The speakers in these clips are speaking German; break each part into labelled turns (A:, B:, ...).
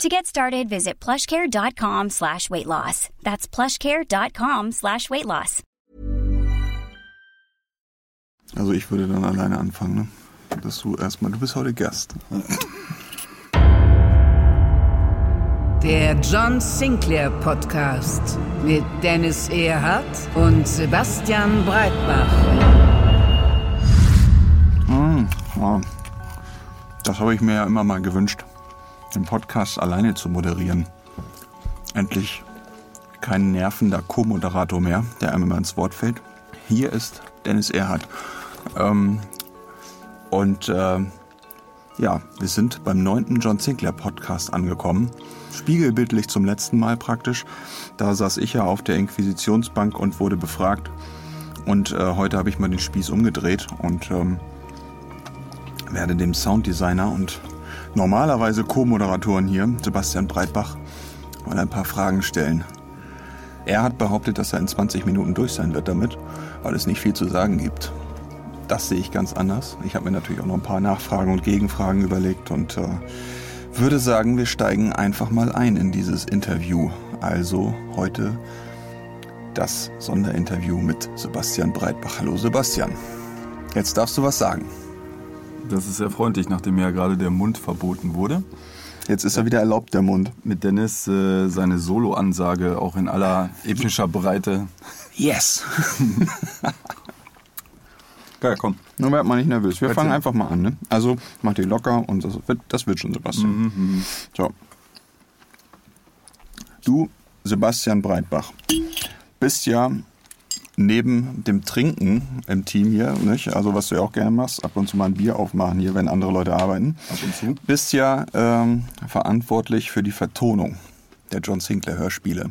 A: To get started, visit plushcare.com slash weight loss. That's plushcare.com slash weight loss.
B: Also ich würde dann alleine anfangen, ne? Dass du erstmal, du bist heute Gast.
C: Der John Sinclair Podcast mit Dennis Erhardt und Sebastian Breitbach.
B: Hm, ja. Das habe ich mir ja immer mal gewünscht, den Podcast alleine zu moderieren. Endlich kein nervender Co-Moderator mehr, der einem immer ins Wort fällt. Hier ist Dennis Erhardt. Ähm, und äh, ja, wir sind beim neunten John Sinclair Podcast angekommen. Spiegelbildlich zum letzten Mal praktisch. Da saß ich ja auf der Inquisitionsbank und wurde befragt. Und äh, heute habe ich mal den Spieß umgedreht und ähm, werde dem Sounddesigner und normalerweise Co-Moderatoren hier, Sebastian Breitbach, mal ein paar Fragen stellen. Er hat behauptet, dass er in 20 Minuten durch sein wird damit, weil es nicht viel zu sagen gibt. Das sehe ich ganz anders. Ich habe mir natürlich auch noch ein paar Nachfragen und Gegenfragen überlegt und äh, würde sagen, wir steigen einfach mal ein in dieses Interview. Also heute das Sonderinterview mit Sebastian Breitbach. Hallo Sebastian. Jetzt darfst du was sagen.
D: Das ist sehr freundlich, nachdem ja gerade der Mund verboten wurde.
B: Jetzt ist er wieder erlaubt, der Mund.
D: Mit Dennis äh, seine Solo-Ansage auch in aller epischer Breite.
B: Yes!
D: Geil, komm.
B: Nur werd mal nicht nervös. Wir
D: Erzähl.
B: fangen einfach mal an. Ne? Also mach dich locker und das wird, das wird schon, Sebastian. So. Du, Sebastian Breitbach, bist ja neben dem Trinken im Team hier, nicht? also was du ja auch gerne machst, ab und zu mal ein Bier aufmachen hier, wenn andere Leute arbeiten,
D: Ab und zu.
B: bist ja ähm, verantwortlich für die Vertonung der John Sinclair Hörspiele.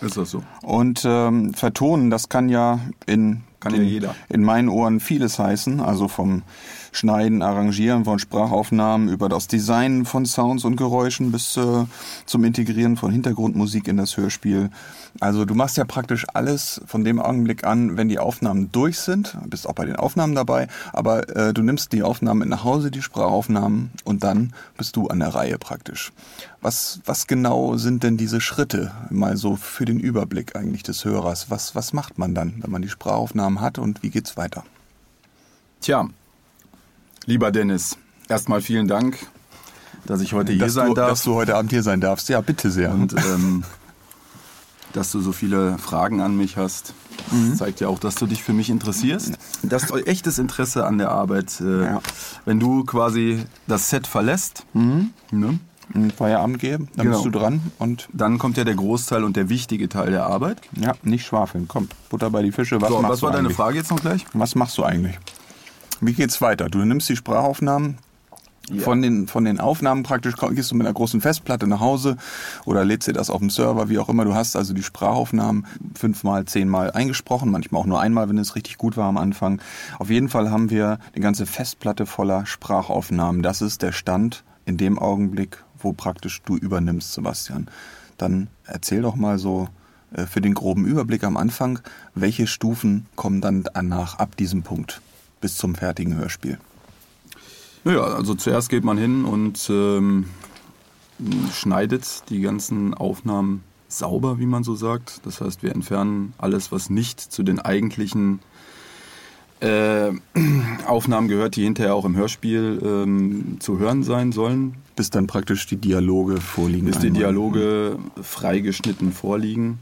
D: Ist das so?
B: Und ähm, vertonen, das kann ja in
D: Kann
B: den,
D: ja jeder.
B: in meinen Ohren vieles heißen, also vom Schneiden, Arrangieren von Sprachaufnahmen über das Design von Sounds und Geräuschen bis äh, zum Integrieren von Hintergrundmusik in das Hörspiel. Also du machst ja praktisch alles von dem Augenblick an, wenn die Aufnahmen durch sind, bist auch bei den Aufnahmen dabei, aber äh, du nimmst die Aufnahmen nach Hause, die Sprachaufnahmen und dann bist du an der Reihe praktisch. Was, was genau sind denn diese Schritte, mal so für den Überblick eigentlich des Hörers? Was, was macht man dann, wenn man die Sprachaufnahmen hat und wie geht's weiter?
D: Tja, lieber Dennis, erstmal vielen Dank, dass ich heute hier
B: dass,
D: sein
B: du,
D: darf.
B: dass du heute Abend hier sein darfst. Ja, bitte sehr.
D: und ähm, dass du so viele Fragen an mich hast.
B: Mhm.
D: Das zeigt ja auch, dass du dich für mich interessierst. Das ist echtes Interesse an der Arbeit. Äh,
B: Ja.
D: Wenn du quasi das Set verlässt, ne,
B: Ein Feierabend geben, dann
D: Genau.
B: bist du dran und
D: dann kommt ja der Großteil und der wichtige Teil der Arbeit.
B: ja, nicht schwafeln. Komm, Butter bei die Fische. Was
D: so, was war deine
B: eigentlich?
D: Frage jetzt noch gleich?
B: Was machst du eigentlich? Wie geht's weiter? Du nimmst die Sprachaufnahmen
D: Ja.
B: von, den, von den Aufnahmen praktisch, gehst du mit einer großen Festplatte nach Hause oder lädst dir das auf dem Server, wie auch immer. Du hast also die Sprachaufnahmen fünfmal, zehnmal eingesprochen, manchmal auch nur einmal, wenn es richtig gut war am Anfang. Auf jeden Fall haben wir eine ganze Festplatte voller Sprachaufnahmen. Das ist der Stand in dem Augenblick, wo praktisch du übernimmst, Sebastian. Dann erzähl doch mal so äh, für den groben Überblick am Anfang, welche Stufen kommen dann danach ab diesem Punkt bis zum fertigen Hörspiel.
D: Naja, also zuerst geht man hin und ähm, schneidet die ganzen Aufnahmen sauber, wie man so sagt. Das heißt, wir entfernen alles, was nicht zu den eigentlichen äh, Aufnahmen gehört, die hinterher auch im Hörspiel ähm, zu hören sein sollen,
B: Bis dann praktisch die Dialoge vorliegen.
D: bis die
B: einmal.
D: Dialoge freigeschnitten vorliegen.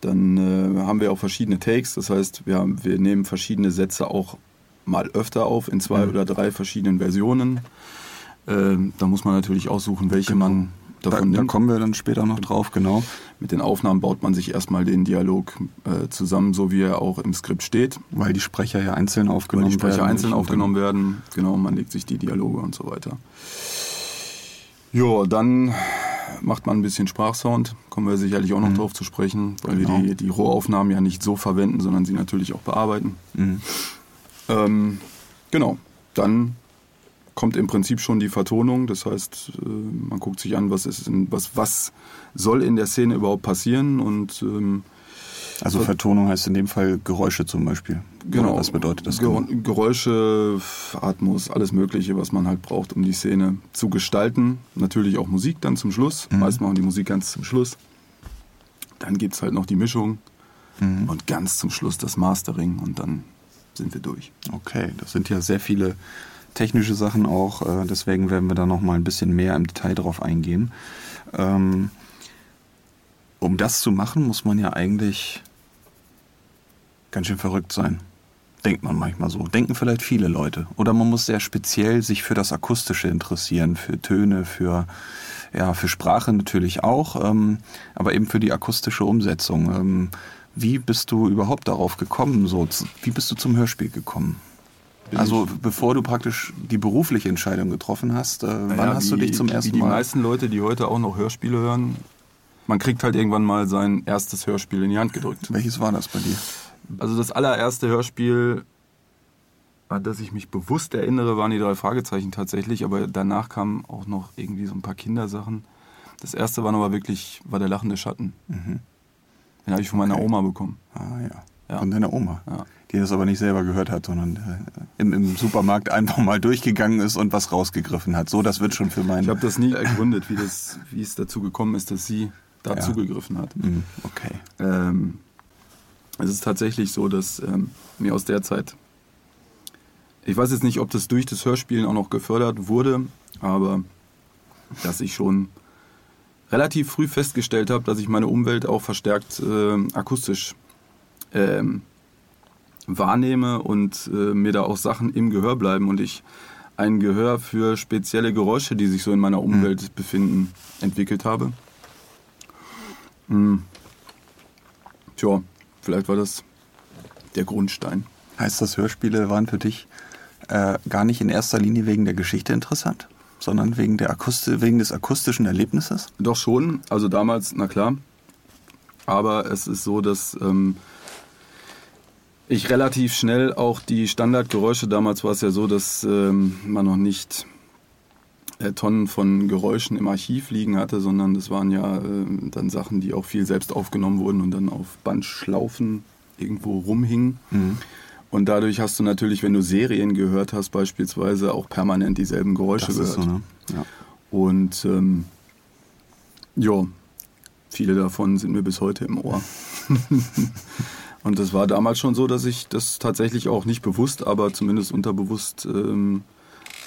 D: Dann äh, haben wir auch verschiedene Takes, das heißt, wir, haben, wir nehmen verschiedene Sätze auch mal öfter auf, in zwei oder drei verschiedenen Versionen. Ähm, da muss man natürlich aussuchen, welche man
B: Da,
D: davon
B: da
D: nimmt.
B: kommen wir dann später noch drauf, genau.
D: Mit den Aufnahmen baut man sich erstmal den Dialog äh, zusammen, so wie er auch im Skript steht.
B: Weil die Sprecher ja einzeln
D: Weil
B: aufgenommen
D: die Sprecher
B: werden.
D: einzeln aufgenommen werden. Genau, man legt sich die Dialoge und so weiter. Ja, dann macht man ein bisschen Sprachsound, kommen wir sicherlich auch noch
B: Mhm.
D: drauf zu sprechen, weil
B: Genau.
D: wir die, die Rohaufnahmen ja nicht so verwenden, sondern sie natürlich auch bearbeiten.
B: Mhm.
D: Ähm, genau, dann kommt im Prinzip schon die Vertonung, das heißt, äh, man guckt sich an, was, ist in, was, was soll in der Szene überhaupt passieren und ähm,
B: Also Vertonung heißt in dem Fall Geräusche zum Beispiel.
D: Genau.
B: Oder was bedeutet das?
D: Ger
B: genau?
D: Geräusche, Atmos, alles Mögliche, was man halt braucht, um die Szene zu gestalten. Natürlich auch Musik dann zum Schluss.
B: Mhm.
D: Meist machen die Musik ganz zum Schluss. Dann gibt es halt noch die Mischung
B: Mhm.
D: und ganz zum Schluss das Mastering und dann sind wir durch.
B: Okay, das sind ja sehr viele technische Sachen auch. äh, Deswegen werden wir da noch mal ein bisschen mehr im Detail drauf eingehen. Ähm, um das zu machen, muss man ja eigentlich ganz schön verrückt sein. Denkt man manchmal so. Denken vielleicht viele Leute. Oder man muss sehr speziell sich für das Akustische interessieren, für Töne, für, ja, für Sprache natürlich auch, ähm, aber eben für die akustische Umsetzung. Wie bist du überhaupt darauf gekommen? So, wie bist du zum Hörspiel gekommen?
D: Bin
B: also bevor du praktisch die berufliche Entscheidung getroffen hast, äh, wann
D: Naja,
B: hast du
D: wie-
B: dich zum
D: Wie
B: ersten
D: die
B: Mal...
D: meisten Leute, die heute auch noch Hörspiele hören, man kriegt halt irgendwann mal sein erstes Hörspiel in die Hand gedrückt.
B: Welches war das bei dir?
D: Also das allererste Hörspiel, an das ich mich bewusst erinnere, waren die drei Fragezeichen tatsächlich, aber danach kamen auch noch irgendwie so ein paar Kindersachen. Das erste war aber wirklich, war der lachende Schatten.
B: Mhm.
D: Den habe ich von meiner
B: Okay.
D: Oma bekommen.
B: Ah ja.
D: Ja.
B: Von deiner Oma.
D: Ja.
B: Die das aber nicht selber gehört hat, sondern äh, im, im Supermarkt einfach mal durchgegangen ist und was rausgegriffen hat. So, das wird schon für meinen.
D: Ich habe das nie ergründet, wie, das, wie es dazu gekommen ist, dass sie da
B: Ja.
D: zugegriffen hat.
B: Hm, okay.
D: Ähm, es ist tatsächlich so, dass ähm, mir aus der Zeit, ich weiß jetzt nicht, ob das durch das Hörspielen auch noch gefördert wurde, aber dass ich schon relativ früh festgestellt habe, dass ich meine Umwelt auch verstärkt ähm, akustisch ähm, wahrnehme und äh, mir da auch Sachen im Gehör bleiben und ich ein Gehör für spezielle Geräusche, die sich so in meiner Umwelt befinden, entwickelt habe. Hm. Tja, vielleicht war das der Grundstein.
B: Heißt das, Hörspiele waren für dich äh, gar nicht in erster Linie wegen der Geschichte interessant, sondern wegen, der Akusti wegen des akustischen Erlebnisses?
D: Doch schon, also damals, na klar. Aber es ist so, dass ähm, ich relativ schnell auch die Standardgeräusche, damals war es ja so, dass ähm, man noch nicht äh, Tonnen von Geräuschen im Archiv liegen hatte, sondern das waren ja äh, dann Sachen, die auch viel selbst aufgenommen wurden und dann auf Bandschlaufen irgendwo rumhingen.
B: Mhm.
D: Und dadurch hast du natürlich, wenn du Serien gehört hast, beispielsweise auch permanent dieselben Geräusche
B: Das ist
D: gehört.
B: so, ne? Ja.
D: Und ähm, ja, viele davon sind mir bis heute im Ohr. Und das war damals schon so, dass ich das tatsächlich auch nicht bewusst, aber zumindest unterbewusst ähm,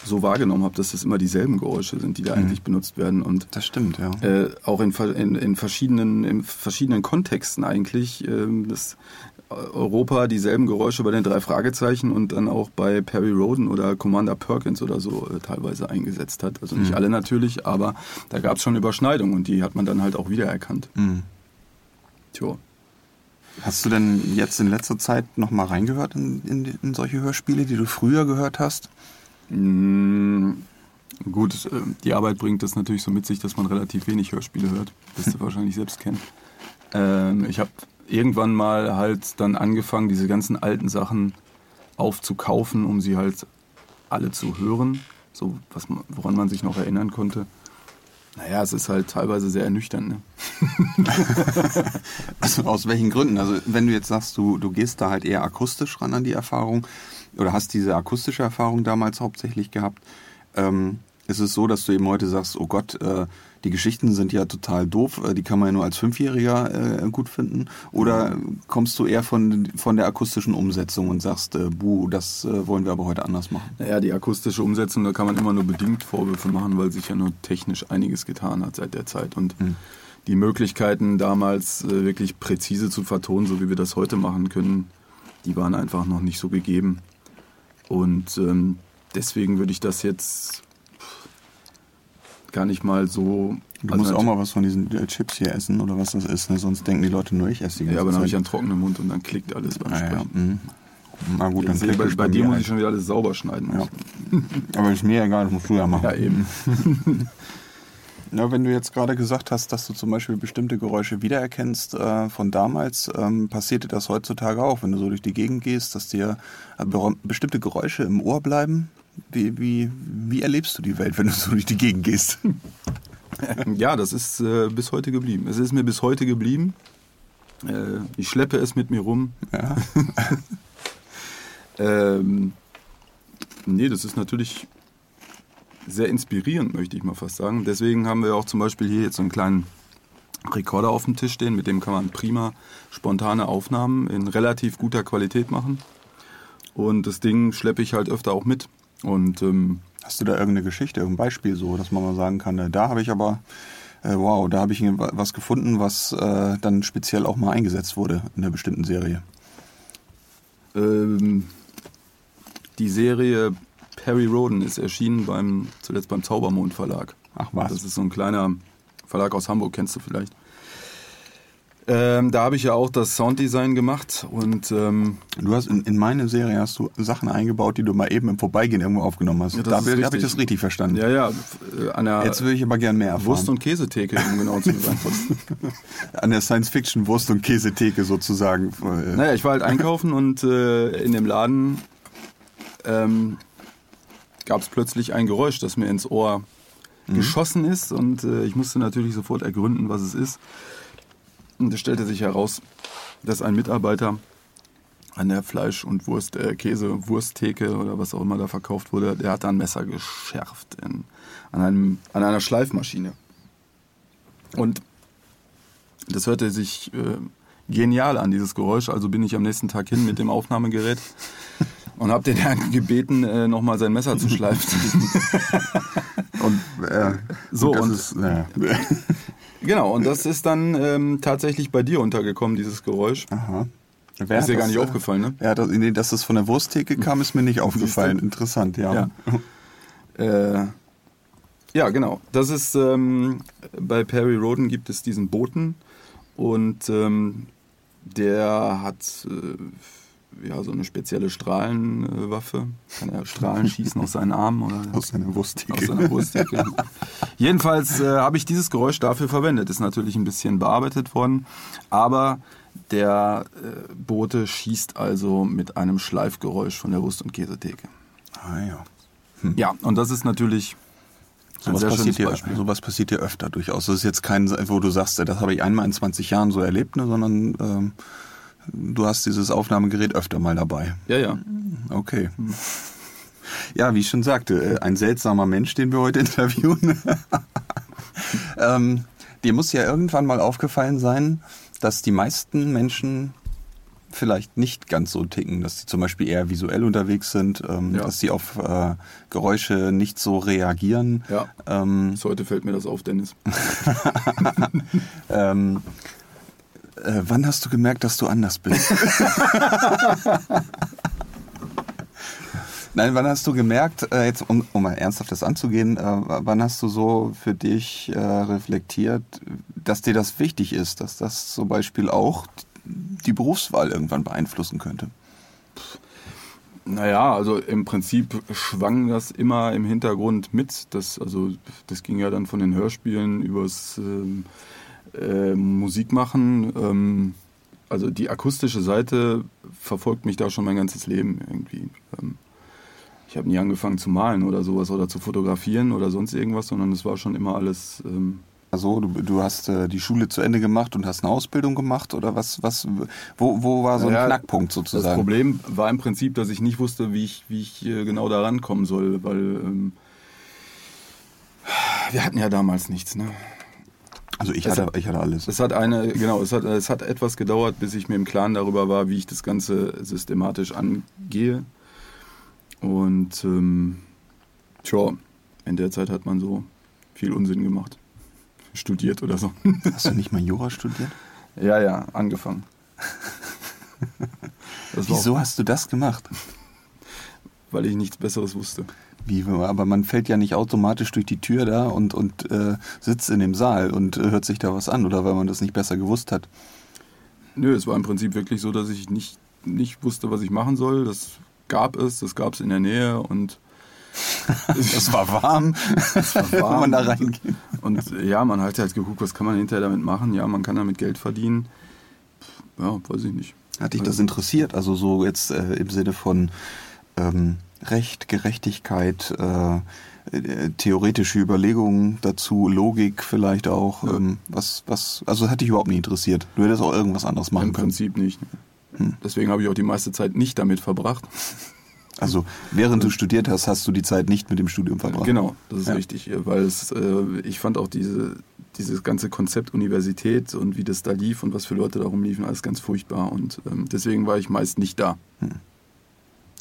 D: so wahrgenommen habe, dass das immer dieselben Geräusche sind, die da eigentlich benutzt werden. Und
B: Das stimmt, ja.
D: äh, auch in, in, in, verschiedenen, in verschiedenen Kontexten eigentlich. Ähm, dass Europa dieselben Geräusche bei den drei Fragezeichen und dann auch bei Perry Roden oder Commander Perkins oder so äh, teilweise eingesetzt hat. Also nicht
B: Mhm.
D: alle natürlich, aber da gab es schon Überschneidungen und die hat man dann halt auch wiedererkannt.
B: Mhm.
D: Tja.
B: Hast du denn jetzt in letzter Zeit noch mal reingehört in, in, in solche Hörspiele, die du früher gehört hast?
D: Mm, Gut, äh, die Arbeit bringt das natürlich so mit sich, dass man relativ wenig Hörspiele hört. Wirst du wahrscheinlich selbst kennen. Ähm, ich habe irgendwann mal halt dann angefangen, diese ganzen alten Sachen aufzukaufen, um sie halt alle zu hören. So, was woran man sich noch erinnern konnte. Naja, es ist halt teilweise sehr ernüchternd. Ne?
B: Also aus welchen Gründen? Also wenn du jetzt sagst, du, du gehst da halt eher akustisch ran an die Erfahrung oder hast diese akustische Erfahrung damals hauptsächlich gehabt, ähm, ist es so, dass du eben heute sagst, oh Gott, äh, die Geschichten sind ja total doof, äh, die kann man ja nur als Fünfjähriger äh, gut finden? Oder kommst du eher von, von der akustischen Umsetzung und sagst, äh, buh, das äh, wollen wir aber heute anders machen?
D: Naja, die akustische Umsetzung, da kann man immer nur bedingt Vorwürfe machen, weil sich ja nur technisch einiges getan hat seit der Zeit. Und die Möglichkeiten damals äh, wirklich präzise zu vertonen, so wie wir das heute machen können, die waren einfach noch nicht so gegeben. Und ähm, deswegen würde ich das jetzt gar nicht mal so.
B: Du
D: also
B: musst auch mal was von diesen äh, Chips hier essen oder was das ist, ne? sonst denken die Leute nur, ich esse die ganze
D: Ja, aber dann habe ich einen trockenen Mund und dann klickt alles beim
B: Ah, ja,
D: Sprechen.
B: mhm. Na gut, dann
D: bei,
B: klickt
D: bei
B: es
D: dir muss
B: halt.
D: ich schon wieder alles sauber schneiden.
B: Ja. Aber ist mir egal, das musst du ja machen.
D: Ja, eben.
B: Ja, wenn du jetzt gerade gesagt hast, dass du zum Beispiel bestimmte Geräusche wiedererkennst äh, von damals, ähm, passiert dir das heutzutage auch, wenn du so durch die Gegend gehst, dass dir äh, bestimmte Geräusche im Ohr bleiben? Wie, wie, wie erlebst du die Welt, wenn du so durch die Gegend gehst?
D: Ja, das ist äh, bis heute geblieben. Es ist mir bis heute geblieben. Äh, ich schleppe es mit mir rum.
B: Ja.
D: ähm, nee, das ist natürlich sehr inspirierend, möchte ich mal fast sagen. Deswegen haben wir auch zum Beispiel hier jetzt so einen kleinen Rekorder auf dem Tisch stehen, mit dem kann man prima spontane Aufnahmen in relativ guter Qualität machen. Und das Ding schleppe ich halt öfter auch mit. Und ähm,
B: Hast du da irgendeine Geschichte, irgendein Beispiel so, dass man mal sagen kann, äh, da habe ich aber, äh, wow, da habe ich was gefunden, was äh, dann speziell auch mal eingesetzt wurde in einer bestimmten Serie?
D: ähm, die Serie Perry Roden ist erschienen beim, zuletzt beim Zaubermond Verlag.
B: Ach was.
D: Das ist so ein kleiner Verlag aus Hamburg, kennst du vielleicht. Ähm, da habe ich ja auch das Sounddesign gemacht und ähm,
B: Du hast in, in meine Serie hast du Sachen eingebaut, die du mal eben im Vorbeigehen irgendwo aufgenommen hast.
D: Ja,
B: da habe ich das richtig verstanden.
D: ja, ja, äh, an der
B: Jetzt will ich aber gern mehr erfahren.
D: Wurst- und Käsetheke, um genau zu sein.
B: An der Science-Fiction Wurst- und Käsetheke sozusagen. Äh,
D: Naja, ich war halt einkaufen und äh, in dem Laden ähm, gab es plötzlich ein Geräusch, das mir ins Ohr geschossen ist und äh, ich musste natürlich sofort ergründen, was es ist. Und es stellte sich heraus, dass ein Mitarbeiter an der Fleisch- und Wurst, äh, Käse, Wursttheke oder was auch immer da verkauft wurde, der hat da ein Messer geschärft in, an, einem, an einer Schleifmaschine. Und das hörte sich äh, genial an, dieses Geräusch. Also bin ich am nächsten Tag hin mit dem Aufnahmegerät und habe den Herrn gebeten, äh, nochmal sein Messer zu schleifen.
B: und äh,
D: So,
B: das
D: und-
B: ist, naja.
D: genau, und das ist dann ähm, tatsächlich bei dir untergekommen, dieses Geräusch.
B: Aha. Wer
D: Ist dir gar nicht
B: äh,
D: aufgefallen, ne?
B: Ja, das, nee, dass das von der Wursttheke kam, ist mir nicht aufgefallen. Interessant, ja.
D: Ja. Äh, ja, genau. Das ist ähm, bei Perry Roden gibt es diesen Boten und ähm, der hat äh, ja so eine spezielle Strahlenwaffe. Kann er Strahlen schießen aus seinen Armen oder
B: Aus seiner Wursttheke.
D: aus seiner Wursttheke. Jedenfalls äh, habe ich dieses Geräusch dafür verwendet. Ist natürlich ein bisschen bearbeitet worden, aber der äh, Bote schießt also mit einem Schleifgeräusch von der Wurst- und Käsetheke.
B: Ah, ja.
D: Ja, und das ist natürlich
B: Sowas
D: sehr
B: passiert, dir,
D: Beispiel.
B: sowas passiert dir öfter durchaus. Das ist jetzt kein, wo du sagst, das habe ich einmal in 20 Jahren so erlebt, ne, sondern ähm, du hast dieses Aufnahmegerät öfter mal dabei.
D: Ja, ja.
B: Okay. Ja, wie ich schon sagte, äh, ein seltsamer Mensch, den wir heute interviewen. ähm, dir muss ja irgendwann mal aufgefallen sein, dass die meisten Menschen vielleicht nicht ganz so ticken, dass sie zum Beispiel eher visuell unterwegs sind, ähm,
D: Ja.
B: dass sie auf äh, Geräusche nicht so reagieren.
D: Ja.
B: Ähm,
D: Bis heute fällt mir das auf, Dennis.
B: ähm, äh, wann hast du gemerkt, dass du anders bist? Nein, wann hast du gemerkt, äh, jetzt um, um mal ernsthaft das anzugehen, äh, wann hast du so für dich äh, reflektiert, dass dir das wichtig ist, dass das zum Beispiel auch die Berufswahl irgendwann beeinflussen könnte?
D: Naja, also im Prinzip schwang das immer im Hintergrund mit. Das, also, das ging ja dann von den Hörspielen übers ähm, äh, Musikmachen. Ähm, also die akustische Seite verfolgt mich da schon mein ganzes Leben irgendwie. Ähm, ich habe nie angefangen zu malen oder sowas oder zu fotografieren oder sonst irgendwas, sondern es war schon immer alles. Ähm,
B: Also du, du hast äh, die Schule zu Ende gemacht und hast eine Ausbildung gemacht oder was, was, wo, wo war so ein
D: Naja,
B: Knackpunkt
D: Das
B: sozusagen?
D: Problem war im Prinzip, dass ich nicht wusste, wie ich, wie ich äh, genau da rankommen soll, weil ähm, wir hatten ja damals nichts. Ne?
B: Also ich hatte,
D: hat-
B: ich hatte alles.
D: Es hat eine, genau, es hat, es hat etwas gedauert, bis ich mir im Klaren darüber war, wie ich das Ganze systematisch angehe. Und ähm, tja, in der Zeit hat man so viel Unsinn gemacht. Studiert oder so.
B: Hast du nicht mal Jura studiert?
D: ja, ja, angefangen.
B: Wieso hast du das gemacht?
D: weil ich nichts Besseres wusste.
B: Wie, aber man fällt ja nicht automatisch durch die Tür da und, und äh, sitzt in dem Saal und äh, hört sich da was an oder weil man das nicht besser gewusst hat.
D: Nö, es war im Prinzip wirklich so, dass ich nicht, nicht wusste, was ich machen soll. Das gab es, das gab es in der Nähe und
B: Es war warm,
E: Es war
B: wenn
E: warm.
B: man da reingeht.
E: Und äh, ja, man hat halt geguckt, was kann man hinterher damit machen. Ja, man kann damit Geld verdienen. Ja, weiß ich nicht.
B: Hat dich das interessiert? Also so jetzt äh, im Sinne von ähm, Recht, Gerechtigkeit, äh, äh, theoretische Überlegungen dazu, Logik vielleicht auch.
E: Ja.
B: Ähm, was, was, also hat dich überhaupt nicht interessiert. Du hättest auch irgendwas anderes machen
E: Im
B: können.
E: Prinzip nicht.
B: Hm.
E: Deswegen habe ich auch die meiste Zeit nicht damit verbracht.
B: Also während du studiert hast, hast du die Zeit nicht mit dem Studium verbracht.
E: Genau, das ist
B: Ja.
E: richtig. Weil es, äh, ich fand auch diese, dieses ganze Konzept Universität und wie das da lief und was für Leute da rumliefen, alles ganz furchtbar. Und ähm, deswegen war ich meist nicht da.
B: Hm.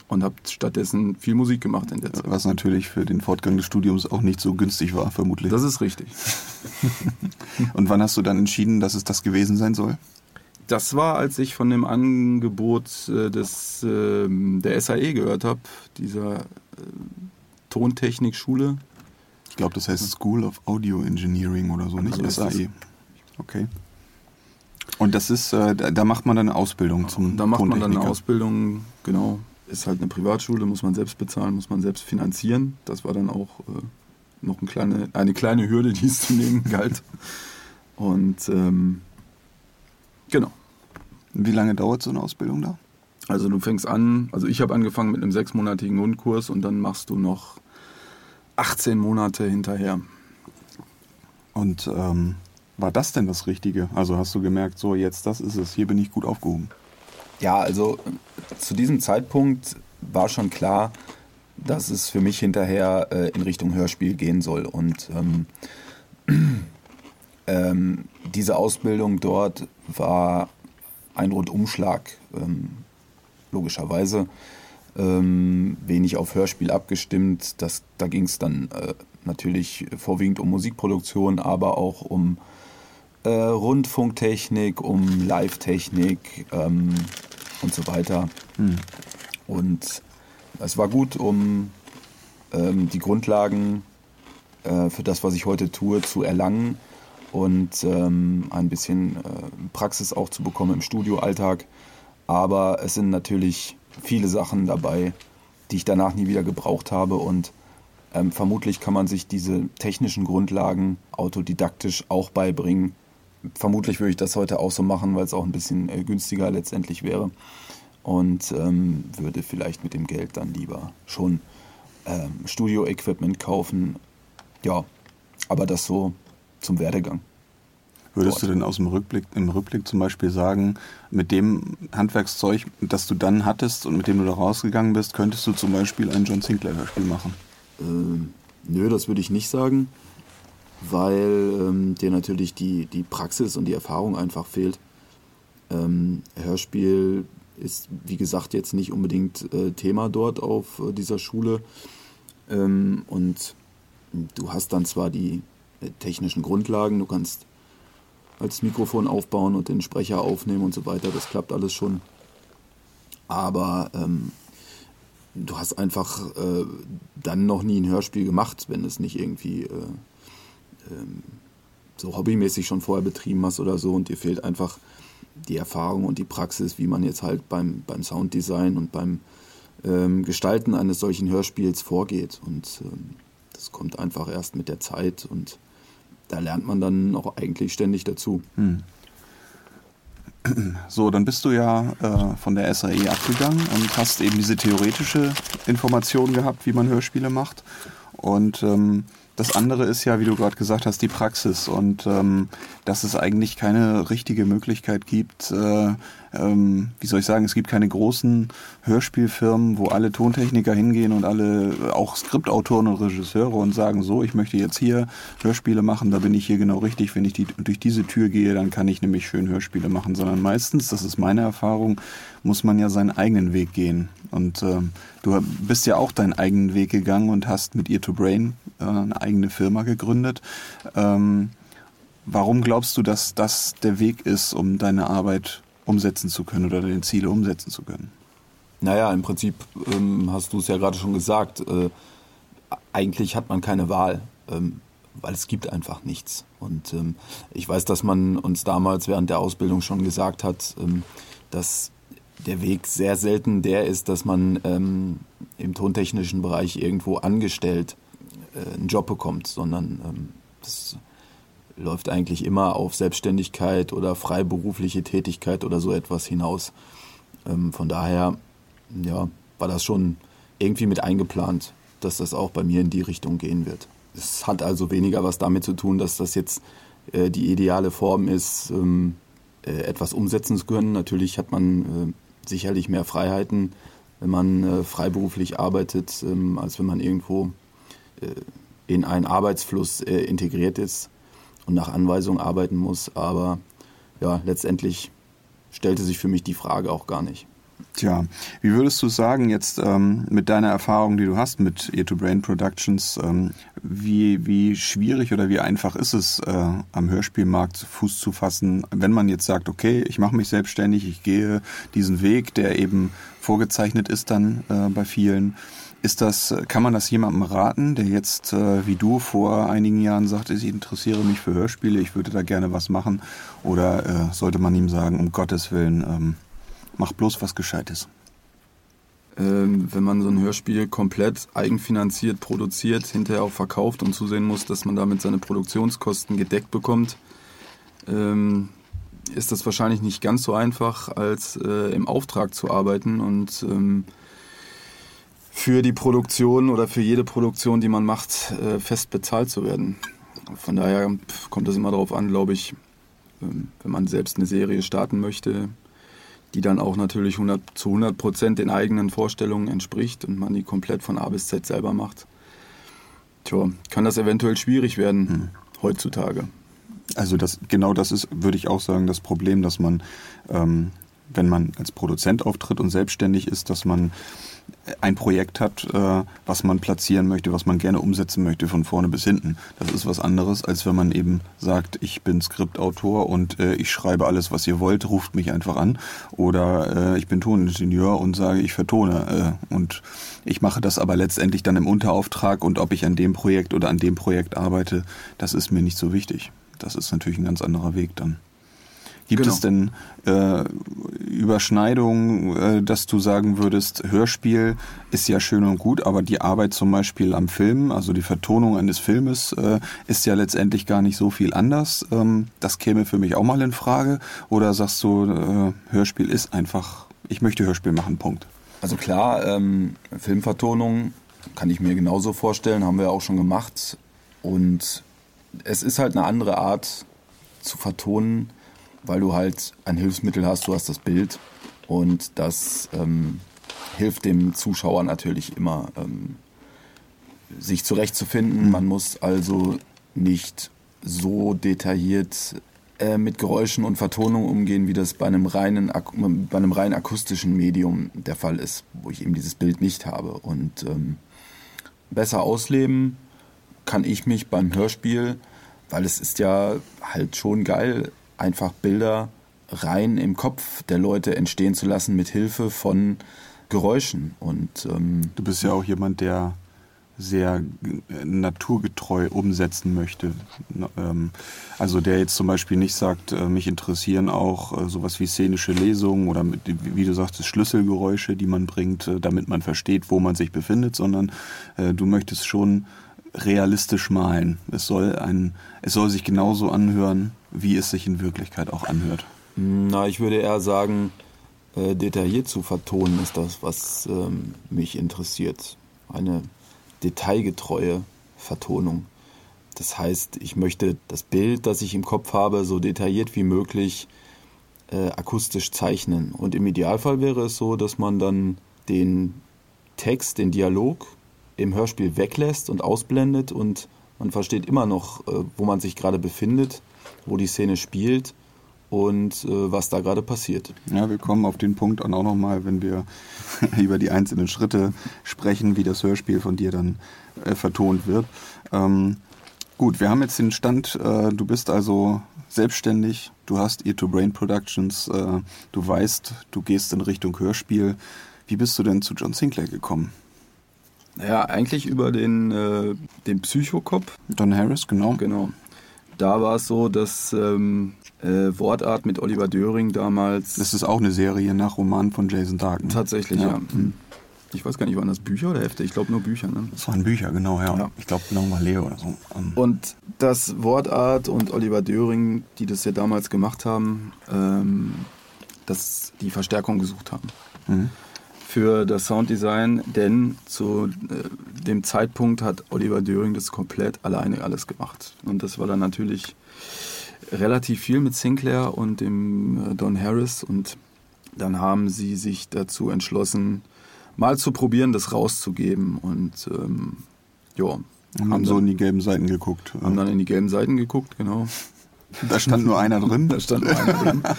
E: Und habe stattdessen viel Musik gemacht in der Zeit.
B: Was natürlich für den Fortgang des Studiums auch nicht so günstig war, vermutlich.
E: Das ist richtig.
B: Und wann hast du dann entschieden, dass es das gewesen sein soll?
E: Das war, als ich von dem Angebot äh, des, ähm, der SAE gehört habe, dieser äh, Tontechnikschule.
B: Ich glaube, das heißt School of Audio Engineering oder so, nicht
E: So ist
B: SAE. Okay. Und das ist, äh, da macht man dann eine Ausbildung zum
E: Da macht man dann eine. Ausbildung, genau. Ist halt eine Privatschule, muss man selbst bezahlen, muss man selbst finanzieren. Das war dann auch äh, noch eine kleine, eine kleine Hürde, die es zu nehmen galt. Und ähm, genau.
B: Wie lange dauert so eine Ausbildung da?
E: Also du fängst an, also ich habe angefangen mit einem sechsmonatigen Grundkurs und dann machst du noch 18 Monate hinterher.
B: Und ähm, war das denn das Richtige? Also hast du gemerkt, so jetzt das ist es, hier bin ich gut aufgehoben.
D: Ja, also zu diesem Zeitpunkt war schon klar, dass es für mich hinterher äh, in Richtung Hörspiel gehen soll. Und ähm, ähm, diese Ausbildung dort war ein Rundumschlag, ähm, logischerweise. Ähm, wenig auf Hörspiel abgestimmt. Das, da ging es dann äh, natürlich vorwiegend um Musikproduktion, aber auch um äh, Rundfunktechnik, um Live-Technik ähm, und so weiter. Und es war gut, um ähm, die Grundlagen äh, für das, was ich heute tue, zu erlangen und ähm, ein bisschen äh, Praxis auch zu bekommen im Studioalltag. Aber es sind natürlich viele Sachen dabei, die ich danach nie wieder gebraucht habe und ähm, vermutlich kann man sich diese technischen Grundlagen autodidaktisch auch beibringen. Vermutlich würde ich das heute auch so machen, weil es auch ein bisschen äh, günstiger letztendlich wäre. Und ähm, würde vielleicht mit dem Geld dann lieber schon ähm, Studio-Equipment kaufen. Ja, aber das so zum Werdegang.
B: Würdest du denn aus dem Rückblick, im Rückblick zum Beispiel sagen, mit dem Handwerkszeug, das du dann hattest und mit dem du da rausgegangen bist, könntest du zum Beispiel ein John Sinclair-Hörspiel machen?
D: Ähm, nö, das würde ich nicht sagen, weil ähm, dir natürlich die, die Praxis und die Erfahrung einfach fehlt. Ähm, Hörspiel ist, wie gesagt, jetzt nicht unbedingt äh, Thema dort auf äh, dieser Schule. Ähm, und du hast dann zwar die äh, technischen Grundlagen, du kannst als Mikrofon aufbauen und den Sprecher aufnehmen und so weiter, das klappt alles schon. Aber ähm, du hast einfach äh, dann noch nie ein Hörspiel gemacht, wenn es nicht irgendwie äh, ähm, so hobbymäßig schon vorher betrieben hast oder so und dir fehlt einfach die Erfahrung und die Praxis, wie man jetzt halt beim, beim Sounddesign und beim ähm, Gestalten eines solchen Hörspiels vorgeht. Und ähm, das kommt einfach erst mit der Zeit und da lernt man dann auch eigentlich ständig dazu.
B: So, dann bist du ja äh, von der SAE abgegangen und hast eben diese theoretische Information gehabt, wie man Hörspiele macht. Und ähm, das andere ist ja, wie du gerade gesagt hast, die Praxis. Und ähm, dass es eigentlich keine richtige Möglichkeit gibt, äh, ähm, wie soll ich sagen, es gibt keine großen Hörspielfirmen, wo alle Tontechniker hingehen und alle, auch Skriptautoren und Regisseure und sagen, so, ich möchte jetzt hier Hörspiele machen, da bin ich hier genau richtig. Wenn ich die, durch diese Tür gehe, dann kann ich nämlich schön Hörspiele machen, sondern meistens, das ist meine Erfahrung, muss man ja seinen eigenen Weg gehen. Und ähm, du bist ja auch deinen eigenen Weg gegangen und hast mit Ear to Brain äh, eine eigene Firma gegründet. Ähm, warum glaubst du, dass das der Weg ist, um deine Arbeit umsetzen zu können oder deine Ziele umsetzen zu können?
D: Naja, im Prinzip ähm, hast du es ja gerade schon gesagt. Äh, eigentlich hat man keine Wahl, ähm, weil es gibt einfach nichts. Und ähm, ich weiß, dass man uns damals während der Ausbildung schon gesagt hat, ähm, dass der Weg sehr selten der ist, dass man ähm, im tontechnischen Bereich irgendwo angestellt äh, einen Job bekommt, sondern ähm, das läuft eigentlich immer auf Selbstständigkeit oder freiberufliche Tätigkeit oder so etwas hinaus. Ähm, von daher ja, war das schon irgendwie mit eingeplant, dass das auch bei mir in die Richtung gehen wird. Es hat also weniger was damit zu tun, dass das jetzt äh, die ideale Form ist, ähm, äh, etwas umsetzen zu können. Natürlich hat man äh, sicherlich mehr Freiheiten, wenn man äh, freiberuflich arbeitet, ähm, als wenn man irgendwo äh, in einen Arbeitsfluss äh, integriert ist und nach Anweisungen arbeiten muss. Aber ja, letztendlich stellte sich für mich die Frage auch gar nicht.
B: Tja, wie würdest du sagen jetzt ähm, mit deiner Erfahrung, die du hast mit Ear-to-Brain Productions, ähm, wie, wie schwierig oder wie einfach ist es, äh, am Hörspielmarkt Fuß zu fassen, wenn man jetzt sagt, okay, ich mache mich selbstständig, ich gehe diesen Weg, der eben vorgezeichnet ist dann äh, bei vielen. Ist das, kann man das jemandem raten, der jetzt äh, wie du vor einigen Jahren sagte, ich interessiere mich für Hörspiele, ich würde da gerne was machen? Oder äh, sollte man ihm sagen, um Gottes Willen, ähm, mach bloß was Gescheites?
F: Ähm, wenn man so ein Hörspiel komplett eigenfinanziert produziert, hinterher auch verkauft und zusehen muss, dass man damit seine Produktionskosten gedeckt bekommt, ähm, ist das wahrscheinlich nicht ganz so einfach, als äh, im Auftrag zu arbeiten und ähm, für die Produktion oder für jede Produktion, die man macht, äh, fest bezahlt zu werden. Von daher kommt es immer darauf an, glaube ich, ähm, wenn man selbst eine Serie starten möchte, die dann auch natürlich 100, zu 100 Prozent den eigenen Vorstellungen entspricht und man die komplett von A bis Z selber macht. Tja, kann das eventuell schwierig werden hm. heutzutage.
B: Also das, genau das ist, würde ich auch sagen, das Problem, dass man, ähm, wenn man als Produzent auftritt und selbstständig ist, dass man ein Projekt hat, äh, was man platzieren möchte, was man gerne umsetzen möchte, von vorne bis hinten. Das ist was anderes, als wenn man eben sagt, ich bin Skriptautor und äh, ich schreibe alles, was ihr wollt, ruft mich einfach an. Oder äh, ich bin Toningenieur und sage, ich vertone. Und ich mache das aber letztendlich dann im Unterauftrag und ob ich an dem Projekt oder an dem Projekt arbeite, das ist mir nicht so wichtig. Das ist natürlich ein ganz anderer Weg dann. Gibt genau. es denn äh, Überschneidungen, äh, dass du sagen würdest, Hörspiel ist ja schön und gut, aber die Arbeit zum Beispiel am Film, also die Vertonung eines Filmes, äh, ist ja letztendlich gar nicht so viel anders. Ähm, das käme für mich auch mal in Frage. Oder sagst du, äh, Hörspiel ist einfach, ich möchte Hörspiel machen, Punkt.
D: Also klar, ähm, Filmvertonung kann ich mir genauso vorstellen, haben wir auch schon gemacht. Und es ist halt eine andere Art zu vertonen weil du halt ein Hilfsmittel hast, du hast das Bild und das ähm, hilft dem Zuschauer natürlich immer, ähm, sich zurechtzufinden. Mhm. Man muss also nicht so detailliert äh, mit Geräuschen und Vertonung umgehen, wie das bei einem, reinen, bei einem rein akustischen Medium der Fall ist, wo ich eben dieses Bild nicht habe. Und ähm, besser ausleben kann ich mich beim Hörspiel, weil es ist ja halt schon geil, einfach Bilder rein im Kopf der Leute entstehen zu lassen mit Hilfe von Geräuschen. Und ähm,
B: du bist ja auch jemand, der sehr naturgetreu umsetzen möchte. Ähm, also der jetzt zum Beispiel nicht sagt, äh, mich interessieren auch äh, sowas wie szenische Lesungen oder wie du sagtest, Schlüsselgeräusche, die man bringt, äh, damit man versteht, wo man sich befindet, sondern du möchtest schon realistisch malen. Es soll ein, es soll sich genauso anhören, wie es sich in Wirklichkeit auch anhört.
D: Na, ich würde eher sagen, äh, detailliert zu vertonen ist das, was ähm, mich interessiert. Eine detailgetreue Vertonung. Das heißt, ich möchte das Bild, das ich im Kopf habe, so detailliert wie möglich äh, akustisch zeichnen. Und im Idealfall wäre es so, dass man dann den Text, den Dialog im Hörspiel weglässt und ausblendet und man versteht immer noch, äh, wo man sich gerade befindet, wo die Szene spielt und äh, was da gerade passiert.
B: Ja, wir kommen auf den Punkt auch nochmal, wenn wir über die einzelnen Schritte sprechen, wie das Hörspiel von dir dann äh, vertont wird. Ähm, gut, wir haben jetzt den Stand, äh, du bist also selbstständig, du hast Ear to Brain Productions, äh, du weißt, du gehst in Richtung Hörspiel. Wie bist du denn zu John Sinclair gekommen?
F: Naja, eigentlich über den, äh, den Psychokop.
B: Don Harris, genau.
F: Genau. Da war es so, dass ähm,
D: äh, Wortart mit Oliver Döring damals.
B: Das ist auch eine Serie nach Roman von Jason Dark. Ne?
D: Tatsächlich, ja. ja. Mhm. Ich weiß gar nicht, waren das Bücher oder Hefte? Ich glaube nur Bücher. Ne?
B: Das waren Bücher, genau, ja. ja. Ich glaube Leo oder so.
D: Ähm. Und das Wortart und Oliver Döring, die das ja damals gemacht haben, ähm, dass die Verstärkung gesucht haben. Mhm. Für das Sounddesign, denn zu äh, dem Zeitpunkt hat Oliver Döring das komplett alleine alles gemacht. Und das war dann natürlich relativ viel mit Sinclair und dem äh, Don Harris und dann haben sie sich dazu entschlossen, mal zu probieren, das rauszugeben und ähm, ja.
B: Haben, haben so in die gelben Seiten geguckt.
D: Haben dann in die gelben Seiten geguckt, genau.
B: Da stand nur einer drin.
D: Da stand nur einer drin.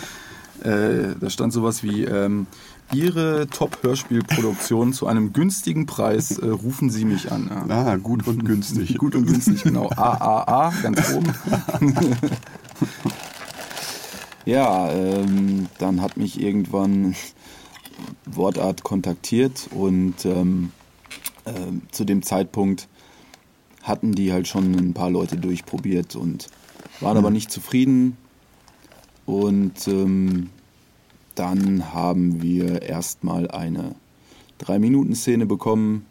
D: Äh, da stand sowas wie, ähm, Ihre Top-Hörspielproduktion zu einem günstigen Preis, äh, rufen Sie mich an.
B: Ja. Ah, gut und günstig.
D: gut und günstig, genau. AAA, ganz oben. ja, ähm, dann hat mich irgendwann Wortart kontaktiert und ähm, äh, zu dem Zeitpunkt hatten die halt schon ein paar Leute durchprobiert und waren mhm. aber nicht zufrieden. Und ähm, dann haben wir erstmal eine 3-Minuten-Szene bekommen,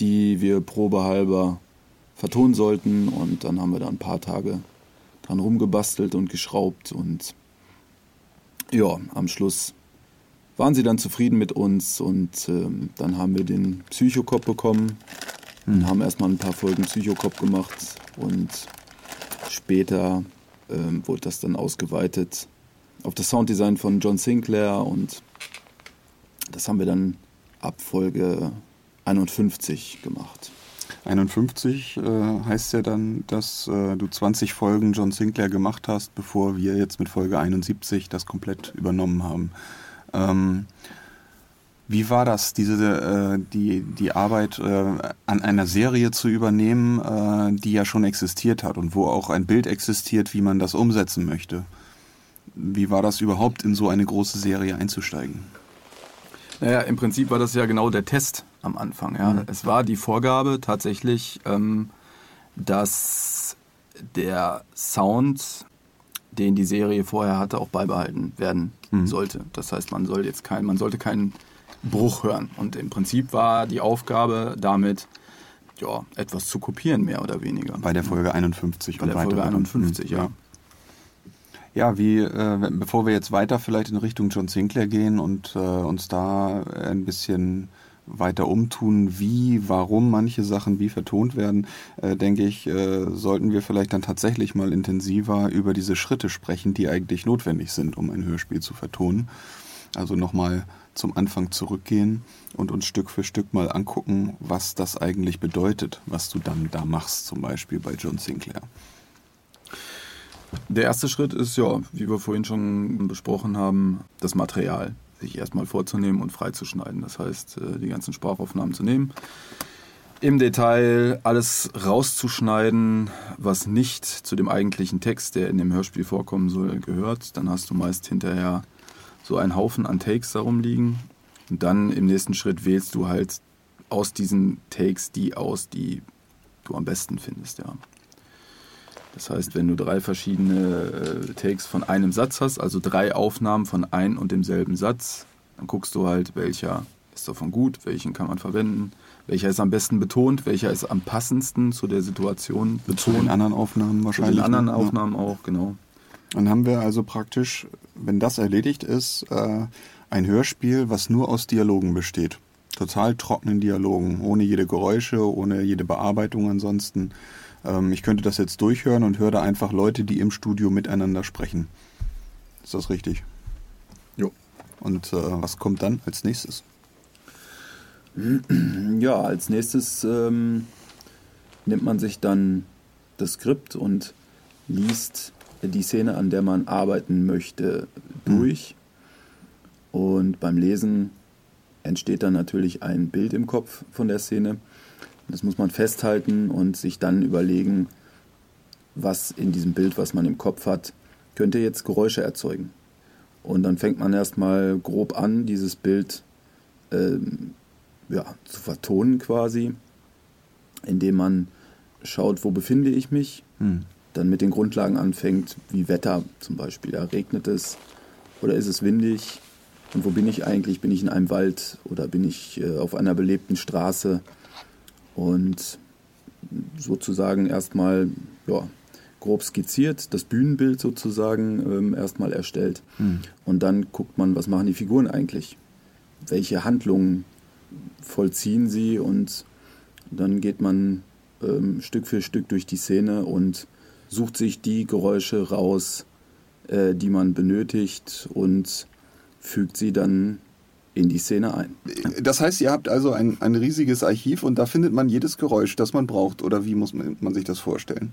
D: die wir probehalber vertonen sollten. Und dann haben wir da ein paar Tage dran rumgebastelt und geschraubt. Und ja, am Schluss waren sie dann zufrieden mit uns. Und ähm, dann haben wir den Psychokop bekommen. Und haben erstmal ein paar Folgen Psychokop gemacht. Und später ähm, wurde das dann ausgeweitet auf das Sounddesign von John Sinclair und das haben wir dann ab Folge 51 gemacht.
B: 51 äh, heißt ja dann, dass äh, du 20 Folgen John Sinclair gemacht hast, bevor wir jetzt mit Folge 71 das komplett übernommen haben. Ähm, wie war das, diese, äh, die, die Arbeit äh, an einer Serie zu übernehmen, äh, die ja schon existiert hat und wo auch ein Bild existiert, wie man das umsetzen möchte? Wie war das überhaupt, in so eine große Serie einzusteigen?
D: Naja, im Prinzip war das ja genau der Test am Anfang. Ja. Mhm. Es war die Vorgabe tatsächlich, ähm, dass der Sound, den die Serie vorher hatte, auch beibehalten werden mhm. sollte. Das heißt, man soll jetzt kein, man sollte keinen Bruch hören. Und im Prinzip war die Aufgabe damit, ja, etwas zu kopieren, mehr oder weniger.
B: Bei der Folge 51
D: Bei und der Folge 51, ja.
B: Ja, wie, äh, bevor wir jetzt weiter vielleicht in Richtung John Sinclair gehen und äh, uns da ein bisschen weiter umtun, wie, warum manche Sachen wie vertont werden, äh, denke ich, äh, sollten wir vielleicht dann tatsächlich mal intensiver über diese Schritte sprechen, die eigentlich notwendig sind, um ein Hörspiel zu vertonen. Also nochmal zum Anfang zurückgehen und uns Stück für Stück mal angucken, was das eigentlich bedeutet, was du dann da machst, zum Beispiel bei John Sinclair.
D: Der erste Schritt ist ja, wie wir vorhin schon besprochen haben, das Material sich erstmal vorzunehmen und freizuschneiden. Das heißt, äh, die ganzen Sprachaufnahmen zu nehmen, im Detail alles rauszuschneiden, was nicht zu dem eigentlichen Text, der in dem Hörspiel vorkommen soll, gehört. Dann hast du meist hinterher so einen Haufen an Takes darum liegen. Und dann im nächsten Schritt wählst du halt aus diesen Takes die aus, die du am besten findest, ja. Das heißt, wenn du drei verschiedene äh, Takes von einem Satz hast, also drei Aufnahmen von ein und demselben Satz, dann guckst du halt, welcher ist davon gut, welchen kann man verwenden, welcher ist am besten betont, welcher ist am passendsten zu der Situation betont. Zu
B: den anderen Aufnahmen wahrscheinlich.
D: Zu den anderen ne? Aufnahmen ja. auch, genau.
B: Dann haben wir also praktisch, wenn das erledigt ist, äh, ein Hörspiel, was nur aus Dialogen besteht. Total trockenen Dialogen, ohne jede Geräusche, ohne jede Bearbeitung ansonsten. Ähm, ich könnte das jetzt durchhören und höre da einfach Leute, die im Studio miteinander sprechen. Ist das richtig?
D: Jo.
B: Und äh, was kommt dann als nächstes?
G: Ja, als nächstes ähm, nimmt man sich dann das Skript und liest die Szene, an der man arbeiten möchte, durch. Mhm. Und beim Lesen entsteht dann natürlich ein Bild im Kopf von der Szene. Das muss man festhalten und sich dann überlegen, was in diesem Bild, was man im Kopf hat, könnte jetzt Geräusche erzeugen. Und dann fängt man erstmal grob an, dieses Bild ähm, ja, zu vertonen quasi, indem man schaut, wo befinde ich mich. Hm. dann mit den Grundlagen anfängt, wie Wetter zum Beispiel. Da regnet es oder ist es windig? Und wo bin ich eigentlich? Bin ich in einem Wald oder bin ich äh, auf einer belebten Straße? Und sozusagen erstmal ja, grob skizziert, das Bühnenbild sozusagen ähm, erstmal erstellt. Mhm. Und dann guckt man, was machen die Figuren eigentlich? Welche Handlungen vollziehen sie? Und dann geht man ähm, Stück für Stück durch die Szene und sucht sich die Geräusche raus, äh, die man benötigt und fügt sie dann in die Szene ein.
B: Das heißt, ihr habt also ein, ein riesiges Archiv und da findet man jedes Geräusch, das man braucht. Oder wie muss man, man sich das vorstellen?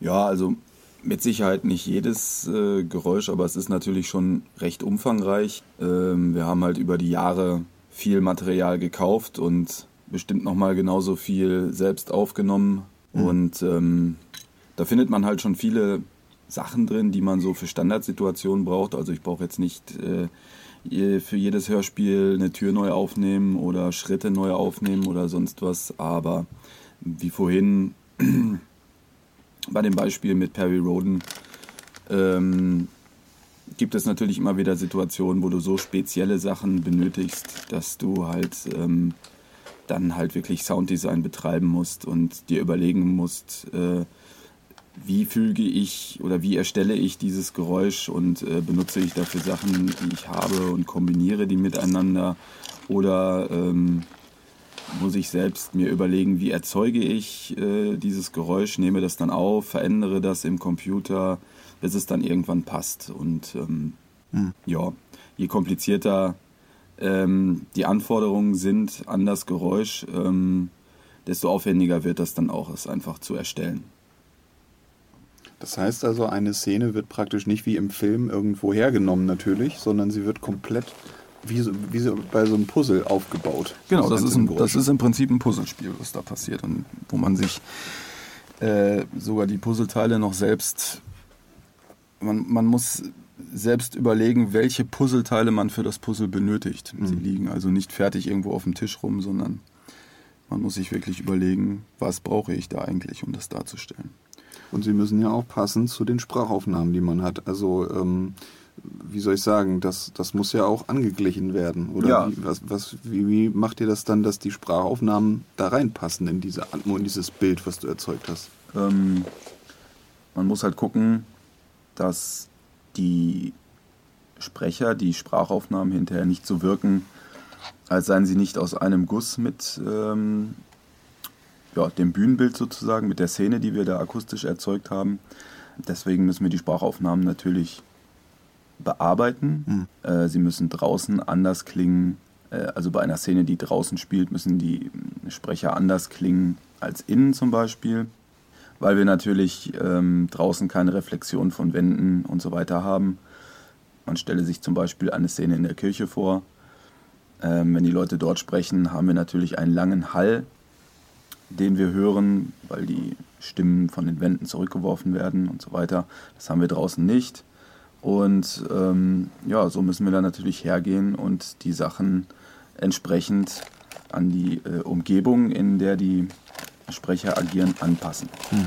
D: Ja, also mit Sicherheit nicht jedes äh, Geräusch, aber es ist natürlich schon recht umfangreich. Ähm, wir haben halt über die Jahre viel Material gekauft und bestimmt nochmal genauso viel selbst aufgenommen. Mhm. Und ähm, da findet man halt schon viele Sachen drin, die man so für Standardsituationen braucht. Also ich brauche jetzt nicht äh, für jedes Hörspiel eine Tür neu aufnehmen oder Schritte neu aufnehmen oder sonst was. Aber wie vorhin bei dem Beispiel mit Perry Roden ähm, gibt es natürlich immer wieder Situationen, wo du so spezielle Sachen benötigst, dass du halt ähm, dann halt wirklich Sounddesign betreiben musst und dir überlegen musst, äh, wie füge ich oder wie erstelle ich dieses Geräusch und äh, benutze ich dafür Sachen, die ich habe und kombiniere die miteinander oder ähm, muss ich selbst mir überlegen, wie erzeuge ich äh, dieses Geräusch, nehme das dann auf, verändere das im Computer, bis es dann irgendwann passt. Und ähm, hm. ja, je komplizierter ähm, die Anforderungen sind an das Geräusch, ähm, desto aufwendiger wird das dann auch, es einfach zu erstellen.
B: Das heißt also, eine Szene wird praktisch nicht wie im Film irgendwo hergenommen natürlich, sondern sie wird komplett wie, so, wie so bei so einem Puzzle aufgebaut.
D: Genau, das ist, ein, das ist im Prinzip ein Puzzlespiel, was da passiert und wo man sich äh, sogar die Puzzleteile noch selbst, man, man muss selbst überlegen, welche Puzzleteile man für das Puzzle benötigt. Mhm. Sie liegen also nicht fertig irgendwo auf dem Tisch rum, sondern man muss sich wirklich überlegen, was brauche ich da eigentlich, um das darzustellen.
B: Und sie müssen ja auch passen zu den Sprachaufnahmen, die man hat. Also ähm, wie soll ich sagen, das, das muss ja auch angeglichen werden. Oder ja. wie, was, was, wie, wie macht ihr das dann, dass die Sprachaufnahmen da reinpassen in diese Atmo, in dieses Bild, was du erzeugt hast? Ähm,
D: man muss halt gucken, dass die Sprecher, die Sprachaufnahmen hinterher nicht so wirken, als seien sie nicht aus einem Guss mit ähm, ja, dem Bühnenbild sozusagen, mit der Szene, die wir da akustisch erzeugt haben. Deswegen müssen wir die Sprachaufnahmen natürlich bearbeiten. Mhm. Äh, sie müssen draußen anders klingen. Äh, also bei einer Szene, die draußen spielt, müssen die Sprecher anders klingen als innen zum Beispiel, weil wir natürlich ähm, draußen keine Reflexion von Wänden und so weiter haben. Man stelle sich zum Beispiel eine Szene in der Kirche vor. Ähm, wenn die Leute dort sprechen, haben wir natürlich einen langen Hall, den wir hören, weil die Stimmen von den Wänden zurückgeworfen werden und so weiter. Das haben wir draußen nicht. Und ähm, ja, so müssen wir dann natürlich hergehen und die Sachen entsprechend an die äh, Umgebung, in der die Sprecher agieren, anpassen. Hm.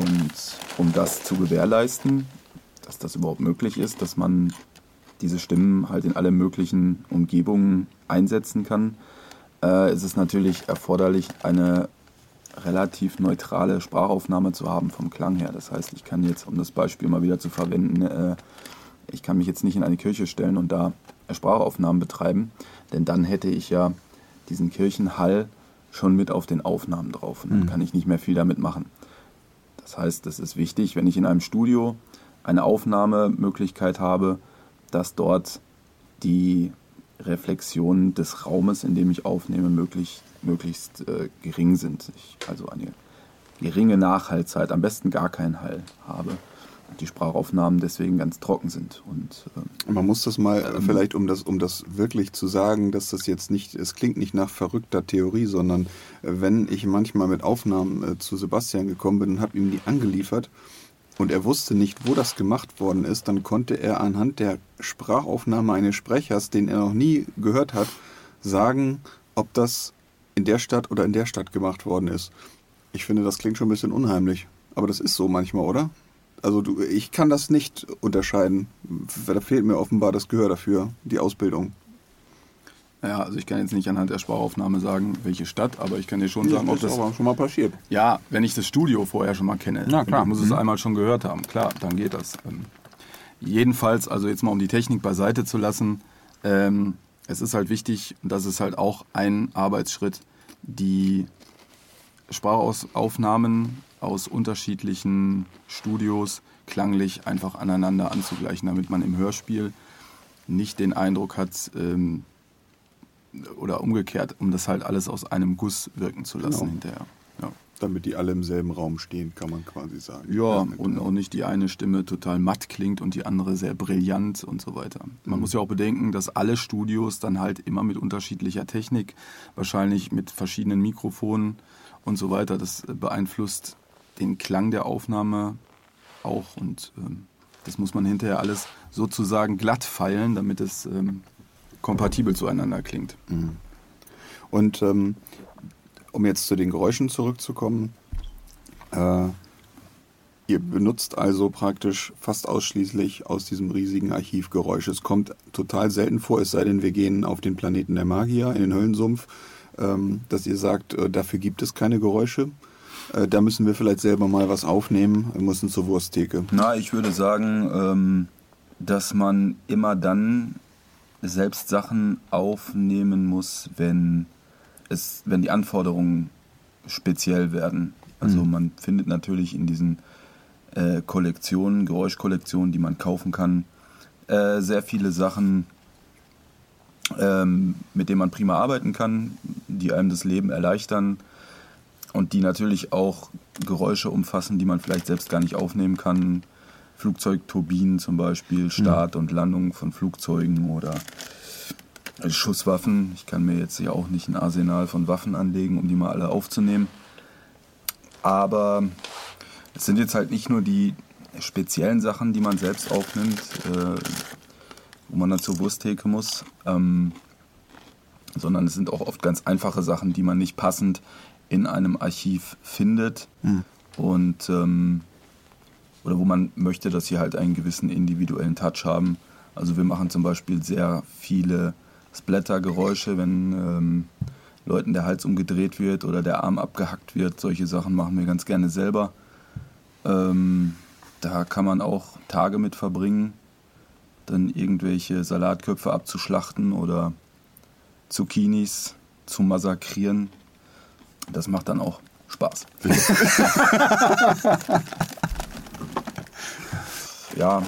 D: Und um das zu gewährleisten, dass das überhaupt möglich ist, dass man diese Stimmen halt in alle möglichen Umgebungen einsetzen kann, äh, ist es natürlich erforderlich, eine relativ neutrale Sprachaufnahme zu haben vom Klang her. Das heißt, ich kann jetzt, um das Beispiel mal wieder zu verwenden, äh, ich kann mich jetzt nicht in eine Kirche stellen und da Sprachaufnahmen betreiben, denn dann hätte ich ja diesen Kirchenhall schon mit auf den Aufnahmen drauf und dann mhm. kann ich nicht mehr viel damit machen. Das heißt, es ist wichtig, wenn ich in einem Studio eine Aufnahmemöglichkeit habe, dass dort die Reflexionen des Raumes, in dem ich aufnehme, möglich, möglichst äh, gering sind. Ich also eine geringe Nachhaltzeit, am besten gar keinen Hall habe. Die Sprachaufnahmen deswegen ganz trocken sind. Und,
B: ähm, Man muss das mal ähm, vielleicht, um das, um das wirklich zu sagen, dass das jetzt nicht, es klingt nicht nach verrückter Theorie, sondern äh, wenn ich manchmal mit Aufnahmen äh, zu Sebastian gekommen bin und habe ihm die angeliefert, und er wusste nicht, wo das gemacht worden ist, dann konnte er anhand der Sprachaufnahme eines Sprechers, den er noch nie gehört hat, sagen, ob das in der Stadt oder in der Stadt gemacht worden ist. Ich finde, das klingt schon ein bisschen unheimlich. Aber das ist so manchmal, oder? Also du, ich kann das nicht unterscheiden. Da fehlt mir offenbar das Gehör dafür, die Ausbildung.
H: Ja, also ich kann jetzt nicht anhand der Sprachaufnahme sagen, welche Stadt, aber ich kann dir schon sagen, ob das.
B: ist aber schon mal passiert.
H: Ja, wenn ich das Studio vorher schon mal kenne.
B: Na, klar.
H: Ich muss es einmal schon gehört haben. Klar, dann geht das. Ähm, jedenfalls, also jetzt mal um die Technik beiseite zu lassen, ähm, es ist halt wichtig, und das ist halt auch ein Arbeitsschritt, die Sprachaufnahmen aus unterschiedlichen Studios klanglich einfach aneinander anzugleichen, damit man im Hörspiel nicht den Eindruck hat, ähm, oder umgekehrt, um das halt alles aus einem Guss wirken zu lassen
B: Genau.
H: hinterher. Ja.
B: Damit die alle im selben Raum stehen, kann man quasi sagen.
H: Ja,
B: Damit-
H: und auch nicht die eine Stimme total matt klingt und die andere sehr brillant und so weiter. Man muss ja auch bedenken, dass alle Studios dann halt immer mit unterschiedlicher Technik, wahrscheinlich mit verschiedenen Mikrofonen und so weiter, das beeinflusst den Klang der Aufnahme auch und ähm, das muss man hinterher alles sozusagen glatt feilen, damit es ähm, kompatibel zueinander klingt.
B: Und ähm, um jetzt zu den Geräuschen zurückzukommen, äh, ihr benutzt also praktisch fast ausschließlich aus diesem riesigen Archiv Geräusche. Es kommt total selten vor, es sei denn, wir gehen auf den Planeten der Magier, in den Höllensumpf, ähm, dass ihr sagt, äh, dafür gibt es keine Geräusche. Äh, da müssen wir vielleicht selber mal was aufnehmen, wir müssen zur Wursttheke.
D: Na, ich würde sagen, ähm, dass man immer dann selbst Sachen aufnehmen muss, wenn es, wenn die Anforderungen speziell werden. Also man findet natürlich in diesen äh, Kollektionen, Geräuschkollektionen, die man kaufen kann, äh, sehr viele Sachen, ähm, mit denen man prima arbeiten kann, die einem das Leben erleichtern und die natürlich auch Geräusche umfassen, die man vielleicht selbst gar nicht aufnehmen kann. Flugzeugturbinen zum Beispiel, Start und Landung von Flugzeugen oder Schusswaffen. Ich kann mir jetzt ja auch nicht ein Arsenal von Waffen anlegen, um die mal alle aufzunehmen. Aber es sind jetzt halt nicht nur die speziellen Sachen, die man selbst aufnimmt, äh, wo man dann zur Wursttheke muss, ähm, sondern es sind auch oft ganz einfache Sachen, die man nicht passend in einem Archiv findet und ähm, oder wo man möchte, dass sie halt einen gewissen individuellen Touch haben. Also wir machen zum Beispiel sehr viele Splatter-Geräusche, wenn ähm, Leuten der Hals umgedreht wird oder der Arm abgehackt wird. Solche Sachen machen wir ganz gerne selber. Ähm, da kann man auch Tage mit verbringen, dann irgendwelche Salatköpfe abzuschlachten oder Zucchinis zu massakrieren. Das macht dann auch Spaß. ja,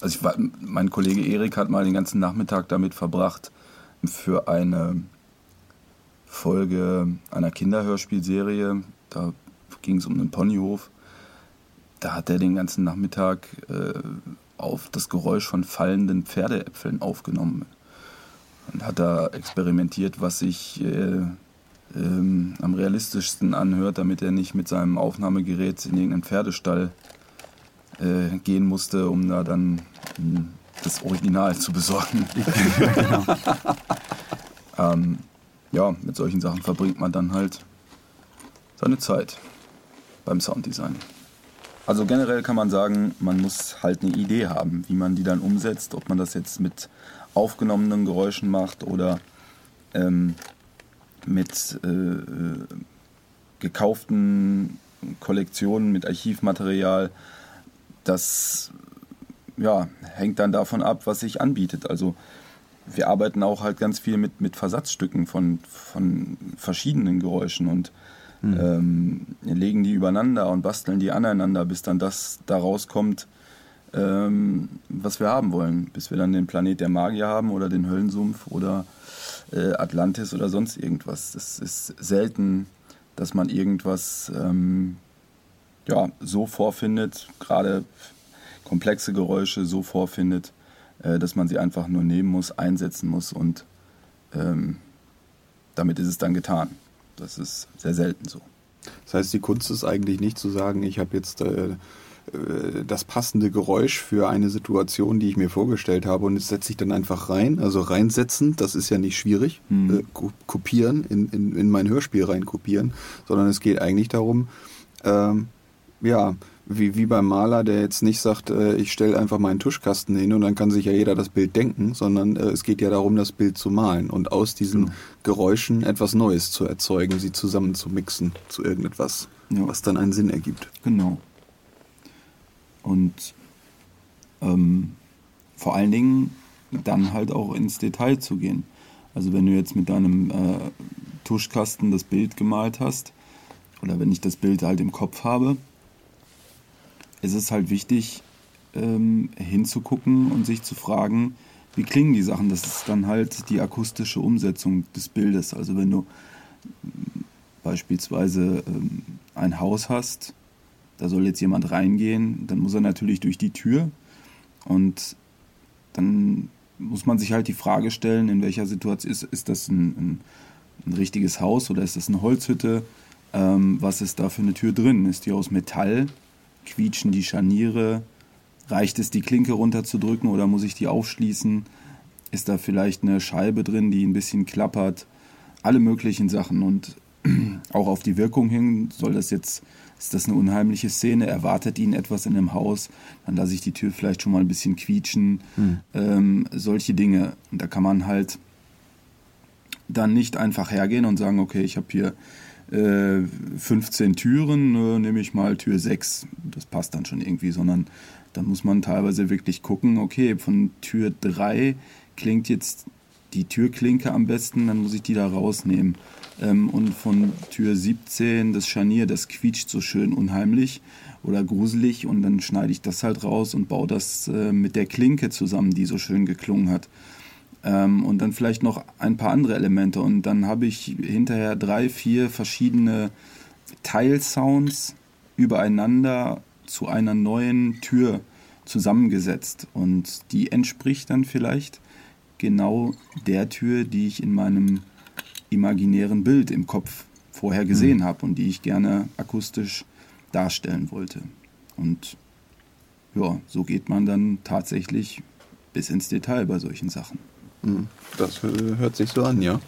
D: also ich mein Kollege Erik hat mal den ganzen Nachmittag damit verbracht, für eine Folge einer Kinderhörspielserie, da ging es um einen Ponyhof, da hat er den ganzen Nachmittag äh, auf das Geräusch von fallenden Pferdeäpfeln aufgenommen. Und hat da experimentiert, was sich äh, ähm, am realistischsten anhört, damit er nicht mit seinem Aufnahmegerät in irgendeinen Pferdestall äh, gehen musste, um da dann mh, das Original zu besorgen. ähm, ja, mit solchen Sachen verbringt man dann halt seine Zeit beim Sounddesign. Also generell kann man sagen, man muss halt eine Idee haben, wie man die dann umsetzt, ob man das jetzt mit aufgenommenen Geräuschen macht oder ähm, mit äh, äh, gekauften Kollektionen, mit Archivmaterial. Das ja, hängt dann davon ab, was sich anbietet. Also wir arbeiten auch halt ganz viel mit, mit Versatzstücken von, von verschiedenen Geräuschen und ähm, legen die übereinander und basteln die aneinander, bis dann das da rauskommt, ähm, was wir haben wollen. Bis wir dann den Planet der Magier haben oder den Höllensumpf oder äh, Atlantis oder sonst irgendwas. Das ist selten, dass man irgendwas ähm, ja, so vorfindet, gerade komplexe Geräusche so vorfindet, äh, dass man sie einfach nur nehmen muss, einsetzen muss und ähm, damit ist es dann getan. Das ist sehr selten so.
B: Das heißt, die Kunst ist eigentlich nicht zu sagen, ich habe jetzt äh, äh, das passende Geräusch für eine Situation, die ich mir vorgestellt habe und das setze ich dann einfach rein. Also reinsetzen, das ist ja nicht schwierig. Äh, ko- kopieren, in, in, in mein Hörspiel rein kopieren, sondern es geht eigentlich darum, ähm, ja, wie, wie beim Maler, der jetzt nicht sagt, äh, ich stelle einfach meinen Tuschkasten hin und dann kann sich ja jeder das Bild denken, sondern äh, es geht ja darum, das Bild zu malen und aus diesen
G: Genau.
B: Geräuschen etwas Neues zu erzeugen, sie zusammen zu mixen zu irgendetwas,
G: Ja.
B: was dann einen Sinn ergibt.
G: Genau. Und ähm, vor allen Dingen dann halt auch ins Detail zu gehen. Also wenn du jetzt mit deinem äh, Tuschkasten das Bild gemalt hast, oder wenn ich das Bild halt im Kopf habe, ist es halt wichtig, ähm, hinzugucken und sich zu fragen, wie klingen die Sachen. Das ist dann halt die akustische Umsetzung des Bildes. Also wenn du ähm, beispielsweise ähm, ein Haus hast, da soll jetzt jemand reingehen, dann muss er natürlich durch die Tür und dann muss man sich halt die Frage stellen, in welcher Situation ist, ist das ein, ein, ein richtiges Haus oder ist das eine Holzhütte? Ähm, was ist da für eine Tür drin? Ist die aus Metall? Quietschen die Scharniere? Reicht es, die Klinke runterzudrücken oder muss ich die aufschließen? Ist da vielleicht eine Scheibe drin, die ein bisschen klappert? Alle möglichen Sachen und auch auf die Wirkung hin soll das jetzt, ist das eine unheimliche Szene, erwartet ihn etwas in dem Haus, dann lasse ich die Tür vielleicht schon mal ein bisschen quietschen, ähm, solche Dinge. Und da kann man halt dann nicht einfach hergehen und sagen, okay, ich habe hier äh, 15 Türen, äh, nehme ich mal Tür 6, das passt dann schon irgendwie, sondern dann muss man teilweise wirklich gucken, okay, von Tür 3 klingt jetzt die Türklinke am besten, dann muss ich die da rausnehmen. Ähm, und von Tür 17 das Scharnier, das quietscht so schön unheimlich oder gruselig und dann schneide ich das halt raus und baue das äh, mit der Klinke zusammen, die so schön geklungen hat. Ähm, und dann vielleicht noch ein paar andere Elemente und dann habe ich hinterher drei, vier verschiedene Teilsounds übereinander zu einer neuen Tür zusammengesetzt und die entspricht dann vielleicht genau der Tür, die ich in meinem imaginären Bild im Kopf vorher gesehen habe und die ich gerne akustisch darstellen wollte. Und ja, so geht man dann tatsächlich bis ins Detail bei solchen Sachen.
B: Hm, Das hört sich so an, ja.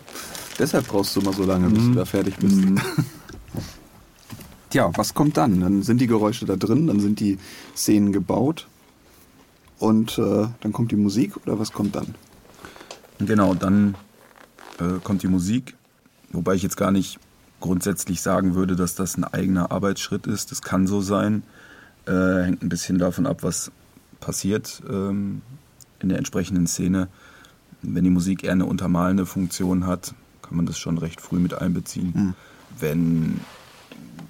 B: Deshalb brauchst du mal so lange, bis du da fertig bist. Tja, was kommt dann? Dann sind die Geräusche da drin, dann sind die Szenen gebaut und äh, dann kommt die Musik oder was kommt dann?
D: Genau, dann äh, kommt die Musik, wobei ich jetzt gar nicht grundsätzlich sagen würde, dass das ein eigener Arbeitsschritt ist. Das kann so sein. Äh, hängt ein bisschen davon ab, was passiert ähm, in der entsprechenden Szene. Wenn die Musik eher eine untermalende Funktion hat, kann man das schon recht früh mit einbeziehen. Wenn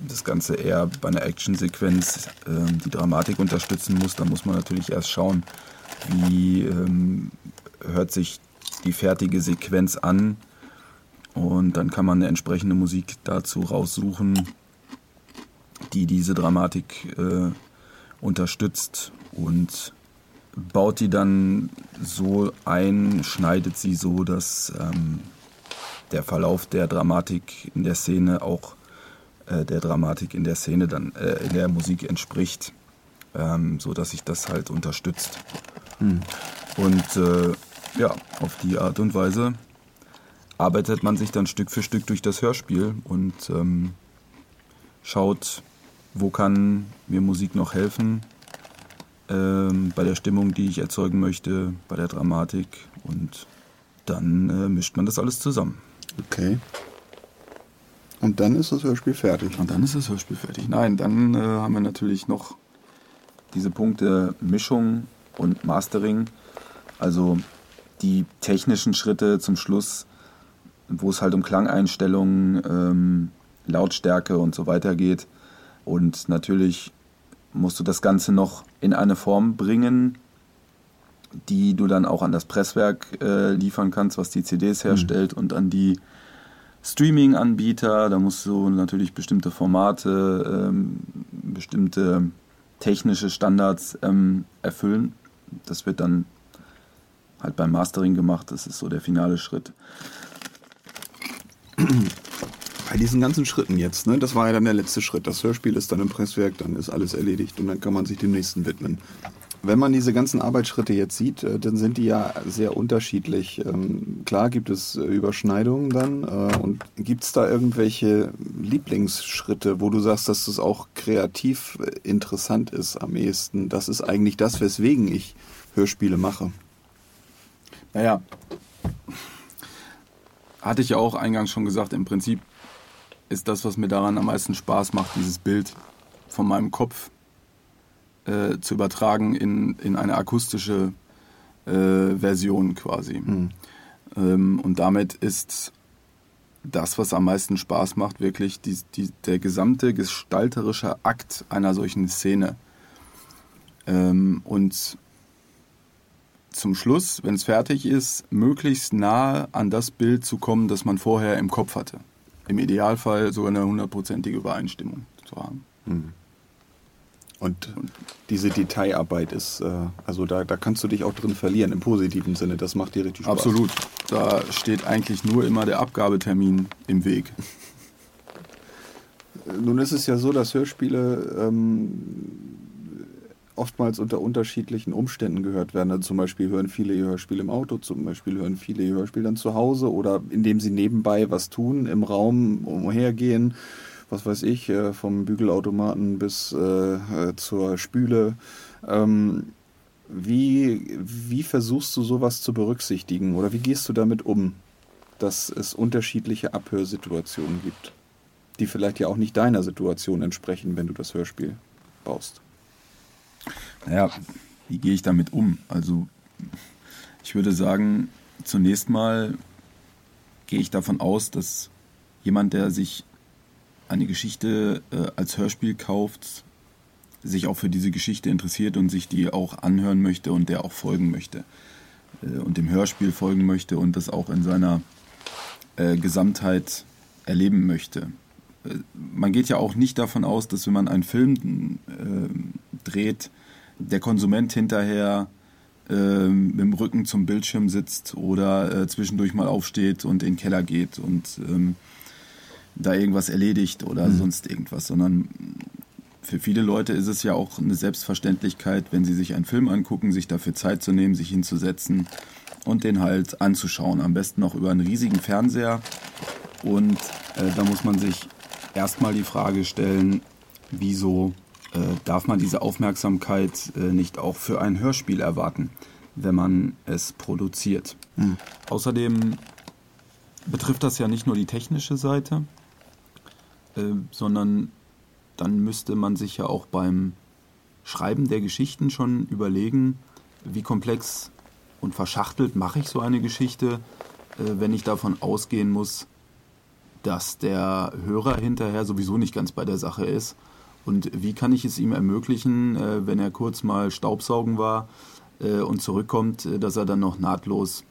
D: das Ganze eher bei einer Actionsequenz ähm, die Dramatik unterstützen muss, dann muss man natürlich erst schauen, wie ähm, hört sich die fertige Sequenz an. Und dann kann man eine entsprechende Musik dazu raussuchen, die diese Dramatik äh, unterstützt. Und baut die dann so ein, schneidet sie so, dass ähm, der Verlauf der Dramatik in der Szene auch äh, der Dramatik in der Szene dann äh, in der Musik entspricht, ähm, so dass sich das halt unterstützt. Und äh, ja, auf die Art und Weise arbeitet man sich dann Stück für Stück durch das Hörspiel und ähm, schaut, wo kann mir Musik noch helfen, ähm, bei der Stimmung, die ich erzeugen möchte, bei der Dramatik und dann äh, mischt man das alles zusammen.
B: Okay. Und dann ist das Hörspiel fertig.
D: Und dann ist das Hörspiel fertig. Nein, dann äh, haben wir natürlich noch diese Punkte Mischung und Mastering. Also die technischen Schritte zum Schluss, wo es halt um Klangeinstellungen, ähm, Lautstärke und so weiter geht. Und natürlich musst du das Ganze noch in eine Form bringen, die du dann auch an das Presswerk äh, liefern kannst, was die CDs herstellt und an die Streaming-Anbieter. Da musst du natürlich bestimmte Formate, ähm, bestimmte technische Standards ähm, erfüllen. Das wird dann halt beim Mastering gemacht. Das ist so der finale Schritt.
B: Bei diesen ganzen Schritten jetzt, ne? Das war ja dann der letzte Schritt. Das Hörspiel ist dann im Presswerk, dann ist alles erledigt und dann kann man sich dem nächsten widmen. Wenn man diese ganzen Arbeitsschritte jetzt sieht, äh, dann sind die ja sehr unterschiedlich. Ähm, klar gibt es äh, Überschneidungen dann. Äh, und gibt es da irgendwelche Lieblingsschritte, wo du sagst, dass das auch kreativ interessant ist am ehesten? Das ist eigentlich das, weswegen ich Hörspiele mache.
D: Naja, hatte ich ja auch eingangs schon gesagt, im Prinzip ist das, was mir daran am meisten Spaß macht, dieses Bild von meinem Kopf äh, zu übertragen in, in eine akustische äh, Version quasi. Mhm. Ähm, und damit ist das, was am meisten Spaß macht, wirklich die, die, der gesamte gestalterische Akt einer solchen Szene. Ähm, und zum Schluss, wenn es fertig ist, möglichst nahe an das Bild zu kommen, das man vorher im Kopf hatte. Im Idealfall sogar eine hundertprozentige Übereinstimmung zu haben. Mhm.
B: Und diese Detailarbeit ist, äh, also da, da kannst du dich auch drin verlieren, im positiven Sinne. Das macht dir richtig Spaß.
D: Absolut. Da steht eigentlich nur immer der Abgabetermin im Weg.
B: Nun ist es ja so, dass Hörspiele ähm, oftmals unter unterschiedlichen Umständen gehört werden. Also zum Beispiel hören viele ihr Hörspiel im Auto, zum Beispiel hören viele ihr Hörspiel dann zu Hause oder indem sie nebenbei was tun, im Raum umhergehen was weiß ich, äh, vom Bügelautomaten bis äh, äh, zur Spüle. Ähm, wie, wie versuchst du sowas zu berücksichtigen oder wie gehst du damit um, dass es unterschiedliche Abhörsituationen gibt, die vielleicht ja auch nicht deiner Situation entsprechen, wenn du das Hörspiel baust?
D: Naja, wie gehe ich damit um? Also ich würde sagen, zunächst mal gehe ich davon aus, dass jemand, der sich eine Geschichte äh, als Hörspiel kauft, sich auch für diese Geschichte interessiert und sich die auch anhören möchte und der auch folgen möchte äh, und dem Hörspiel folgen möchte und das auch in seiner äh, Gesamtheit erleben möchte. Äh, man geht ja auch nicht davon aus, dass wenn man einen Film äh, dreht, der Konsument hinterher äh, mit dem Rücken zum Bildschirm sitzt oder zwischendurch mal aufsteht und in den Keller geht und ähm, da irgendwas erledigt oder mhm. sonst irgendwas, sondern für viele Leute ist es ja auch eine Selbstverständlichkeit, wenn sie sich einen Film angucken, sich dafür Zeit zu nehmen, sich hinzusetzen und den halt anzuschauen. Am besten noch über einen riesigen Fernseher. Und äh, da muss man sich erstmal die Frage stellen, wieso äh, darf man diese Aufmerksamkeit äh, nicht auch für ein Hörspiel erwarten, wenn man es produziert. Mhm. Außerdem betrifft das ja nicht nur die technische Seite, äh, sondern dann müsste man sich ja auch beim Schreiben der Geschichten schon überlegen, wie komplex und verschachtelt mache ich so eine Geschichte, äh, wenn ich davon ausgehen muss, dass der Hörer hinterher sowieso nicht ganz bei der Sache ist. Und wie kann ich es ihm ermöglichen, äh, wenn er kurz mal Staubsaugen war und zurückkommt, dass er dann noch nahtlos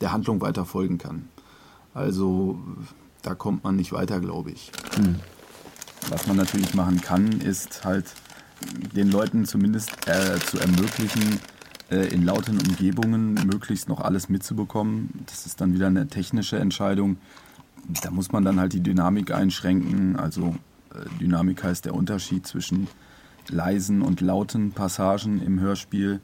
D: der Handlung weiter folgen kann. Also da kommt man nicht weiter, glaube ich. Mhm. Was man natürlich machen kann, ist halt den Leuten zumindest äh, zu ermöglichen, äh, in lauten Umgebungen möglichst noch alles mitzubekommen. Das ist dann wieder eine technische Entscheidung. Da muss man dann halt die Dynamik einschränken. Also äh, Dynamik heißt der Unterschied zwischen leisen und lauten Passagen im Hörspiel.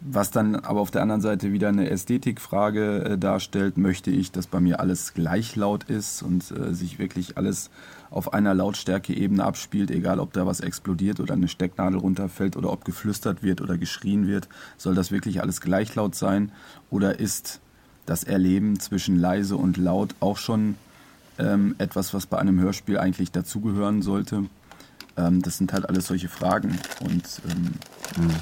D: Was dann aber auf der anderen Seite wieder eine Ästhetikfrage äh, darstellt, möchte ich, dass bei mir alles gleich laut ist und äh, sich wirklich alles auf einer Lautstärkeebene abspielt, egal ob da was explodiert oder eine Stecknadel runterfällt oder ob geflüstert wird oder geschrien wird, soll das wirklich alles gleich laut sein oder ist das Erleben zwischen leise und laut auch schon ähm, etwas, was bei einem Hörspiel eigentlich dazugehören sollte? Ähm, das sind halt alles solche Fragen und mhm.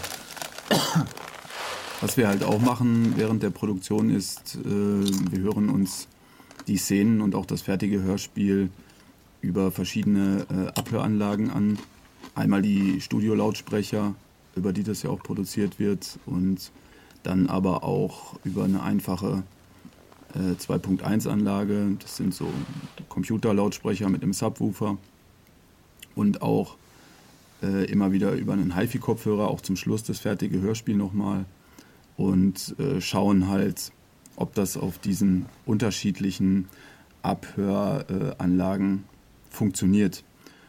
D: Was wir halt auch machen während der Produktion ist, äh, wir hören uns die Szenen und auch das fertige Hörspiel über verschiedene äh, Abhöranlagen an. Einmal die Studiolautsprecher, über die das ja auch produziert wird, und dann aber auch über eine einfache äh, 2.1-Anlage. Das sind so Computerlautsprecher mit einem Subwoofer und auch äh, immer wieder über einen HiFi-Kopfhörer, auch zum Schluss das fertige Hörspiel nochmal und äh, schauen halt, ob das auf diesen unterschiedlichen Abhöranlagen funktioniert.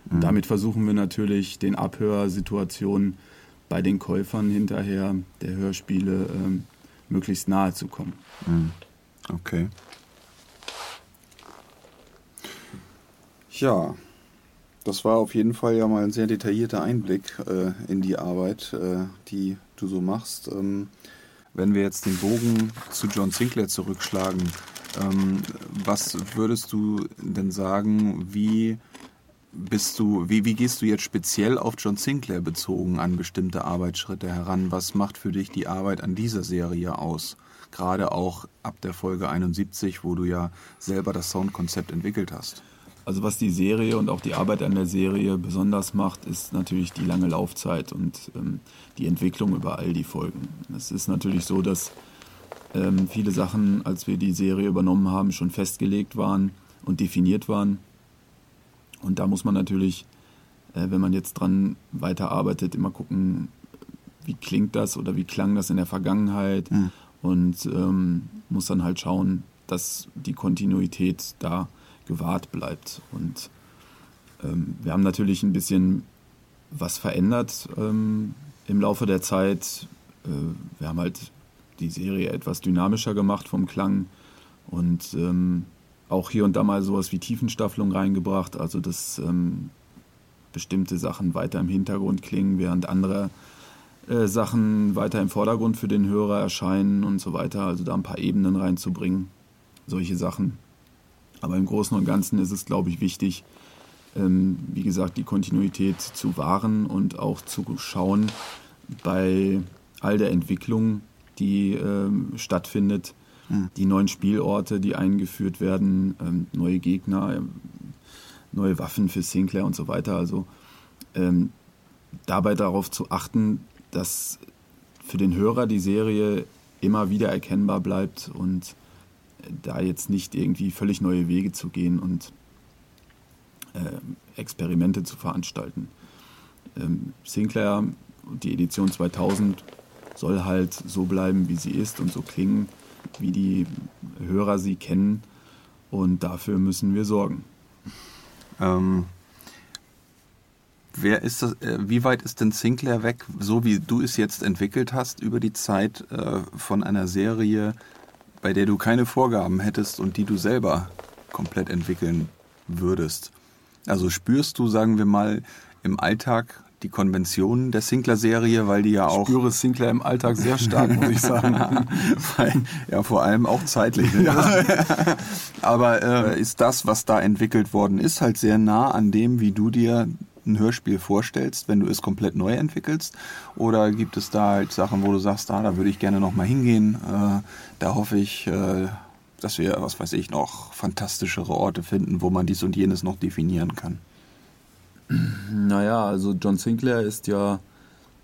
D: Mhm. Damit versuchen wir natürlich den Abhörsituationen bei den Käufern hinterher der Hörspiele ähm, möglichst nahe zu kommen.
B: Mhm. Okay. Ja, das war auf jeden Fall ja mal ein sehr detaillierter Einblick äh, in die Arbeit, äh, die du so machst. Ähm, wenn wir jetzt den Bogen zu John Sinclair zurückschlagen, ähm, was würdest du denn sagen, wie bist du, wie, wie gehst du jetzt speziell auf John Sinclair bezogen an bestimmte Arbeitsschritte heran? Was macht für dich die Arbeit an dieser Serie aus? Gerade auch ab der Folge 71, wo du ja selber das Soundkonzept entwickelt hast.
D: Also was die Serie und auch die Arbeit an der Serie besonders macht, ist natürlich die lange Laufzeit und ähm, die Entwicklung über all die Folgen. Es ist natürlich so, dass ähm, viele Sachen, als wir die Serie übernommen haben, schon festgelegt waren und definiert waren. Und da muss man natürlich, äh, wenn man jetzt dran weiterarbeitet, immer gucken, wie klingt das oder wie klang das in der Vergangenheit mhm. Und ähm, muss dann halt schauen, dass die Kontinuität da gewahrt bleibt. Und ähm, wir haben natürlich ein bisschen was verändert ähm, im Laufe der Zeit. Äh, wir haben halt die Serie etwas dynamischer gemacht vom Klang und ähm, auch hier und da mal sowas wie Tiefenstaffelung reingebracht, also dass ähm, bestimmte Sachen weiter im Hintergrund klingen, während andere äh, Sachen weiter im Vordergrund für den Hörer erscheinen und so weiter, also da ein paar Ebenen reinzubringen, solche Sachen. Aber im Großen und Ganzen ist es, glaube ich, wichtig, ähm, wie gesagt, die Kontinuität zu wahren und auch zu schauen bei all der Entwicklung, die ähm, stattfindet, mhm. die neuen Spielorte, die eingeführt werden, ähm, neue Gegner, ähm, neue Waffen für Sinclair und so weiter. Also ähm, dabei darauf zu achten, dass für den Hörer die Serie immer wieder erkennbar bleibt und da jetzt nicht irgendwie völlig neue Wege zu gehen und äh, Experimente zu veranstalten. Ähm, Sinclair die Edition 2000 soll halt so bleiben, wie sie ist und so klingen, wie die Hörer sie kennen. Und dafür müssen wir sorgen.
B: Ähm, wer ist das, äh, wie weit ist denn Sinclair weg, so wie du es jetzt entwickelt hast, über die Zeit äh, von einer Serie, bei der du keine Vorgaben hättest und die du selber komplett entwickeln würdest. Also spürst du, sagen wir mal, im Alltag die Konventionen der Sinclair-Serie, weil die ja auch.
D: Ich spüre Sinclair im Alltag sehr stark, muss ich sagen.
B: ja, vor allem auch zeitlich. Ne? Ja. Aber äh, ist das, was da entwickelt worden ist, halt sehr nah an dem, wie du dir ein Hörspiel vorstellst, wenn du es komplett neu entwickelst? Oder gibt es da halt Sachen, wo du sagst, ah, da würde ich gerne nochmal hingehen, äh, da hoffe ich, äh, dass wir, was weiß ich, noch fantastischere Orte finden, wo man dies und jenes noch definieren kann?
D: Naja, also John Sinclair ist ja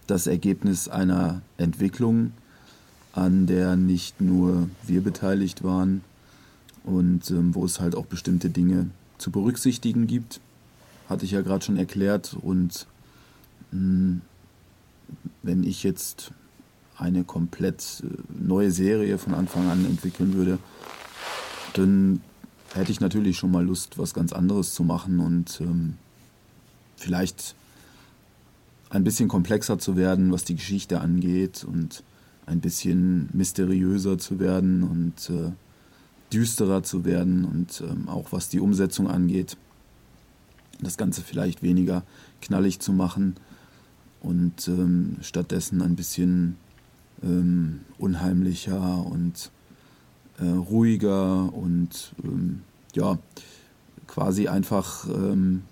D: das Ergebnis einer Entwicklung, an der nicht nur wir beteiligt waren und ähm, wo es halt auch bestimmte Dinge zu berücksichtigen gibt hatte ich ja gerade schon erklärt. Und mh, hm, wenn ich jetzt eine komplett äh, neue Serie von Anfang an entwickeln würde, dann hätte ich natürlich schon mal Lust, was ganz anderes zu machen und ähm, vielleicht ein bisschen komplexer zu werden, was die Geschichte angeht und ein bisschen mysteriöser zu werden und äh, düsterer zu werden und ähm, auch was die Umsetzung angeht das Ganze vielleicht weniger knallig zu machen und ähm, stattdessen ein bisschen ähm, unheimlicher und äh, ruhiger und ähm, ja, quasi einfach, ähm,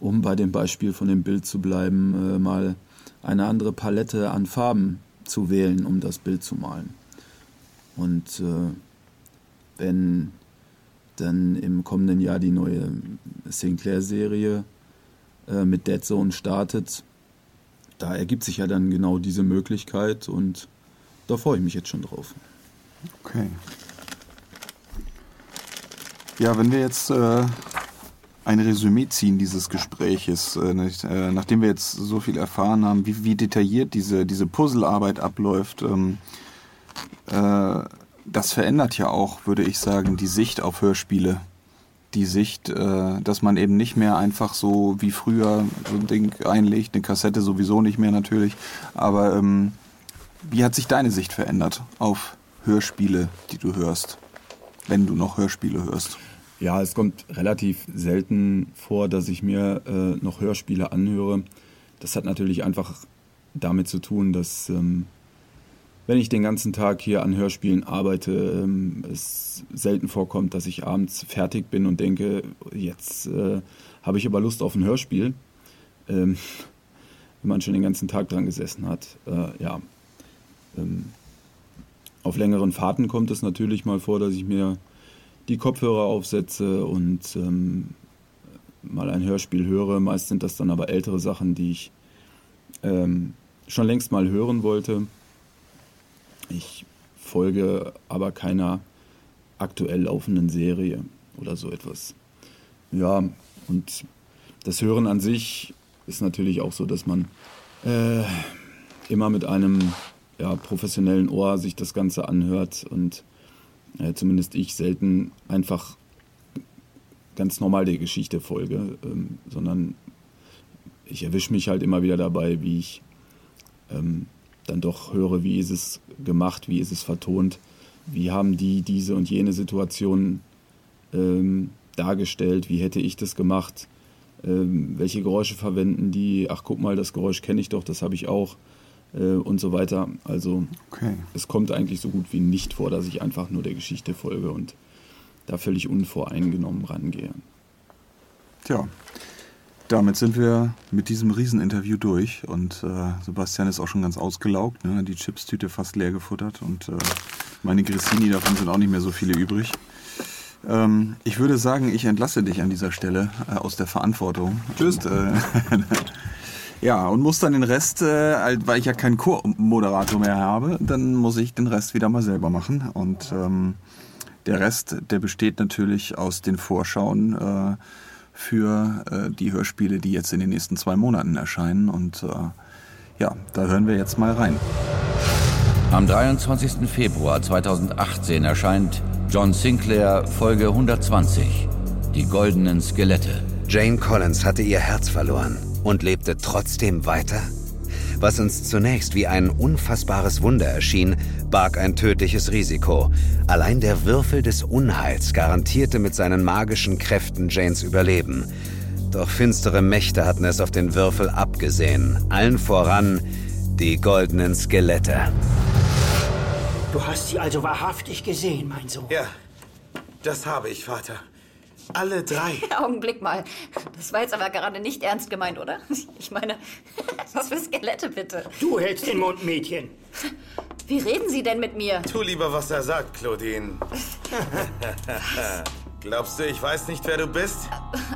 D: um bei dem Beispiel von dem Bild zu bleiben, äh, mal eine andere Palette an Farben zu wählen, um das Bild zu malen. Und äh, wenn dann im kommenden Jahr die neue Sinclair-Serie äh, mit Dead Zone startet. Da ergibt sich ja dann genau diese Möglichkeit und da freue ich mich jetzt schon drauf.
B: Okay. Ja, wenn wir jetzt äh, ein Resümee ziehen dieses Gespräches, äh, nicht, äh, nachdem wir jetzt so viel erfahren haben, wie, wie detailliert diese, diese Puzzlearbeit abläuft, ähm, äh, das verändert ja auch, würde ich sagen, die Sicht auf Hörspiele. die Sicht, äh, dass man eben nicht mehr einfach so wie früher so ein Ding einlegt, eine Kassette sowieso nicht mehr natürlich. Aber ähm, wie hat sich deine Sicht verändert auf Hörspiele, die du hörst, wenn du noch Hörspiele hörst?
D: Ja, es kommt relativ selten vor, dass ich mir äh, noch Hörspiele anhöre. Das hat natürlich einfach damit zu tun, dass ähm, wenn ich den ganzen Tag hier an Hörspielen arbeite, ähm, es selten vorkommt, dass ich abends fertig bin und denke, jetzt äh, habe ich aber Lust auf ein Hörspiel. Ähm, wenn man schon den ganzen Tag dran gesessen hat. Äh, ja. Ähm, auf längeren Fahrten kommt es natürlich mal vor, dass ich mir die Kopfhörer aufsetze und ähm, mal ein Hörspiel höre. Meist sind das dann aber ältere Sachen, die ich ähm, schon längst mal hören wollte. Ich folge aber keiner aktuell laufenden Serie oder so etwas. Ja, und das Hören an sich ist natürlich auch so, dass man äh, immer mit einem ja, professionellen Ohr sich das Ganze anhört und äh, zumindest ich selten einfach ganz normal der Geschichte folge, ähm, sondern ich erwische mich halt immer wieder dabei, wie ich ähm, dann doch höre, wie ist es gemacht, wie ist es vertont, wie haben die diese und jene Situation ähm, dargestellt, wie hätte ich das gemacht, ähm, welche Geräusche verwenden die, ach guck mal, das Geräusch kenne ich doch, das habe ich auch äh, und so weiter. Also okay. es kommt eigentlich so gut wie nicht vor, dass ich einfach nur der Geschichte folge und da völlig unvoreingenommen rangehe.
B: Tja, damit sind wir mit diesem Rieseninterview durch und äh, Sebastian ist auch schon ganz ausgelaugt, ne? die Chipstüte fast leer gefuttert und äh, meine Grissini, davon sind auch nicht mehr so viele übrig. Ähm, ich würde sagen, ich entlasse dich an dieser Stelle äh, aus der Verantwortung.
D: Tschüss.
B: Und, äh, ja, und muss dann den Rest, äh, weil ich ja keinen Co-Moderator mehr habe, dann muss ich den Rest wieder mal selber machen. Und ähm, der Rest, der besteht natürlich aus den Vorschauen äh, für äh, die Hörspiele, die jetzt in den nächsten zwei Monaten erscheinen. Und äh, ja, da hören wir jetzt mal rein.
I: Am 23. Februar 2018 erscheint John Sinclair Folge 120, Die goldenen Skelette.
J: Jane Collins hatte ihr Herz verloren und lebte trotzdem weiter? Was uns zunächst wie ein unfassbares Wunder erschien, barg ein tödliches Risiko. Allein der Würfel des Unheils garantierte mit seinen magischen Kräften Janes Überleben. Doch finstere Mächte hatten es auf den Würfel abgesehen. Allen voran die goldenen Skelette.
K: Du hast sie also wahrhaftig gesehen, mein Sohn.
L: Ja, das habe ich, Vater. Alle drei.
M: Augenblick mal. Das war jetzt aber gerade nicht ernst gemeint, oder? Ich meine, was für Skelette bitte?
K: Du hältst den Mund, Mädchen.
M: Wie reden Sie denn mit mir?
L: Tu lieber, was er sagt, Claudine. Glaubst du, ich weiß nicht, wer du bist?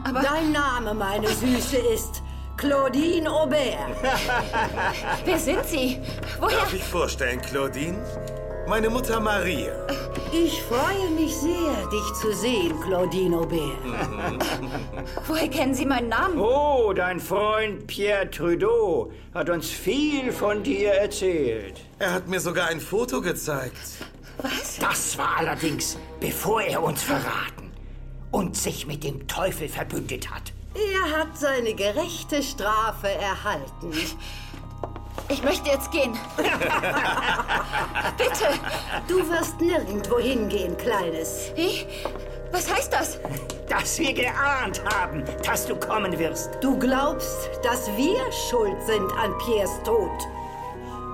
N: Aber Dein Name, meine Süße, ist Claudine Aubert.
M: wer sind Sie? Woher?
L: Darf ich vorstellen, Claudine? Meine Mutter Maria.
N: Ich freue mich sehr, dich zu sehen, Claudine Aubert.
M: Woher kennen Sie meinen Namen?
K: Oh, dein Freund Pierre Trudeau hat uns viel von dir erzählt.
L: Er hat mir sogar ein Foto gezeigt.
M: Was?
K: Das war allerdings, bevor er uns verraten und sich mit dem Teufel verbündet hat.
N: Er hat seine gerechte Strafe erhalten.
M: Ich möchte jetzt gehen. Bitte.
N: Du wirst nirgendwo hingehen, Kleines.
M: Wie? Was heißt das?
K: Dass wir geahnt haben, dass du kommen wirst.
N: Du glaubst, dass wir schuld sind an Piers Tod.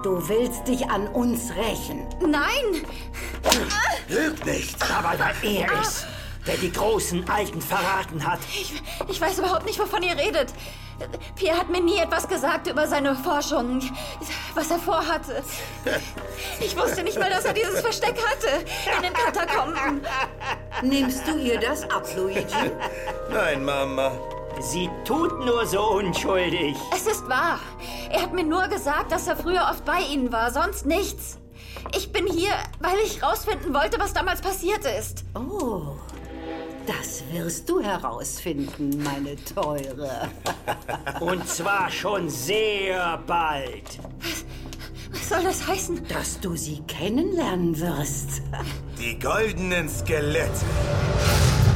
N: Du willst dich an uns rächen.
M: Nein!
L: Lüg nicht!
K: Aber weil er ah. ist, der die großen Alten verraten hat.
M: Ich, ich weiß überhaupt nicht, wovon ihr redet. Pierre hat mir nie etwas gesagt über seine Forschung, was er vorhatte. Ich wusste nicht mal, dass er dieses Versteck hatte in den Katakomben.
N: Nimmst du ihr das ab, Luigi?
L: Nein, Mama.
K: Sie tut nur so unschuldig.
M: Es ist wahr. Er hat mir nur gesagt, dass er früher oft bei Ihnen war, sonst nichts. Ich bin hier, weil ich rausfinden wollte, was damals passiert ist.
N: Oh. Das wirst du herausfinden, meine Teure.
K: Und zwar schon sehr bald.
M: Was, was soll das heißen?
N: Dass du sie kennenlernen wirst.
L: Die goldenen Skelette.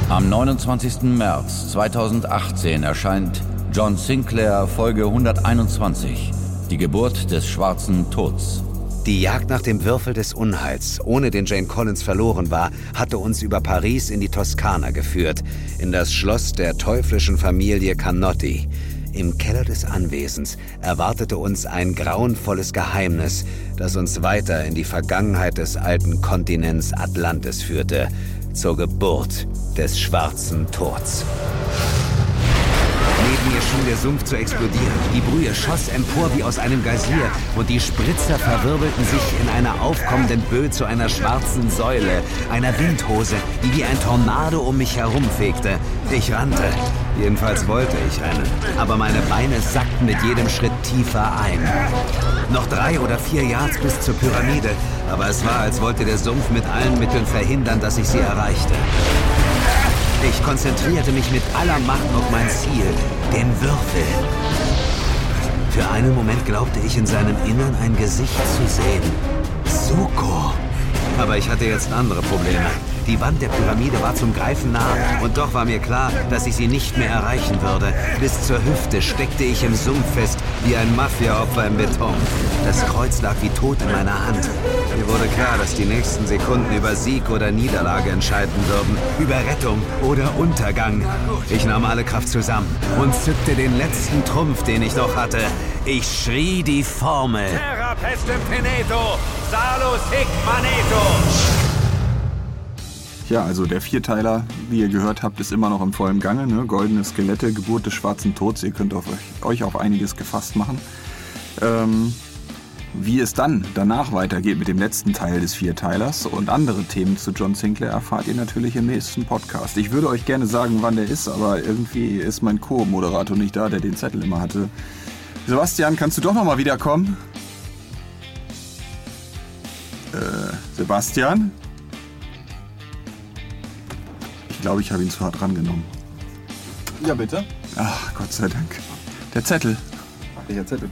I: Am 29. März 2018 erscheint John Sinclair Folge 121, die Geburt des schwarzen Tods.
J: Die Jagd nach dem Würfel des Unheils, ohne den Jane Collins verloren war, hatte uns über Paris in die Toskana geführt, in das Schloss der teuflischen Familie Canotti. Im Keller des Anwesens erwartete uns ein grauenvolles Geheimnis, das uns weiter in die Vergangenheit des alten Kontinents Atlantis führte, zur Geburt des schwarzen Tods. Neben mir schien der Sumpf zu explodieren. Die Brühe schoss empor wie aus einem Geysir und die Spritzer verwirbelten sich in einer aufkommenden Böe zu einer schwarzen Säule, einer Windhose, die wie ein Tornado um mich herumfegte. Ich rannte. Jedenfalls wollte ich rennen. Aber meine Beine sackten mit jedem Schritt tiefer ein. Noch drei oder vier Yards bis zur Pyramide, aber es war, als wollte der Sumpf mit allen Mitteln verhindern, dass ich sie erreichte. Ich konzentrierte mich mit aller Macht auf mein Ziel, den Würfel. Für einen Moment glaubte ich in seinem Innern ein Gesicht zu sehen. Suko. Aber ich hatte jetzt andere Probleme. Die Wand der Pyramide war zum Greifen nah und doch war mir klar, dass ich sie nicht mehr erreichen würde. Bis zur Hüfte steckte ich im Sumpf fest, wie ein Mafia-Opfer im Beton. Das Kreuz lag wie tot in meiner Hand. Mir wurde klar, dass die nächsten Sekunden über Sieg oder Niederlage entscheiden würden, über Rettung oder Untergang. Ich nahm alle Kraft zusammen und zückte den letzten Trumpf, den ich noch hatte. Ich schrie die Formel.
O: Terra pestem teneto, salus hic maneto.
B: Ja, also der Vierteiler, wie ihr gehört habt, ist immer noch im vollen Gange. Ne? Goldene Skelette, Geburt des schwarzen Tods. Ihr könnt auf euch, euch auf einiges gefasst machen. Ähm, wie es dann danach weitergeht mit dem letzten Teil des Vierteilers und andere Themen zu John Sinclair erfahrt ihr natürlich im nächsten Podcast. Ich würde euch gerne sagen, wann der ist, aber irgendwie ist mein Co-Moderator nicht da, der den Zettel immer hatte. Sebastian, kannst du doch nochmal wiederkommen? Äh, Sebastian? Ich glaube, ich habe ihn zu hart rangenommen.
G: Ja, bitte.
B: Ach, Gott sei Dank. Der Zettel.
G: Welcher Zettel?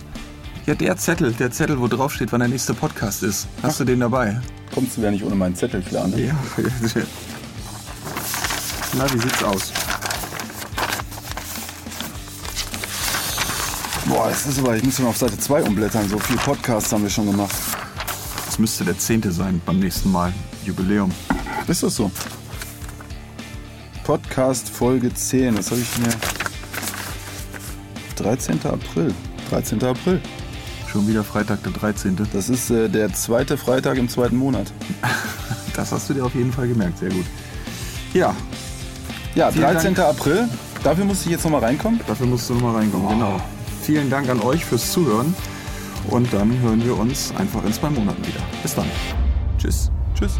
B: Ja, der Zettel. Der Zettel, wo drauf steht, wann der nächste Podcast ist. Hast du den dabei?
G: Kommst du ja nicht ohne meinen Zettel klar, ne?
B: Ja. Na, wie sieht's aus?
G: Boah, das ist aber, ich muss mal auf Seite 2 umblättern. So viel Podcasts haben wir schon gemacht.
B: Das müsste der zehnte sein beim nächsten Mal. Jubiläum.
G: Ist das so? Podcast Folge 10. Das habe ich mir. 13. April. 13. April.
B: Schon wieder Freitag, der 13.
G: Das ist äh, der zweite Freitag im zweiten Monat.
B: Das hast du dir auf jeden Fall gemerkt. Sehr gut. Ja.
G: Ja,
B: Vielen
G: 13.
B: Dank.
G: April. Dafür musste ich jetzt nochmal reinkommen.
B: Dafür musst du nochmal reinkommen, genau. Vielen Dank an euch fürs Zuhören. Und dann hören wir uns einfach in zwei Monaten wieder. Bis dann. Tschüss.
G: Tschüss.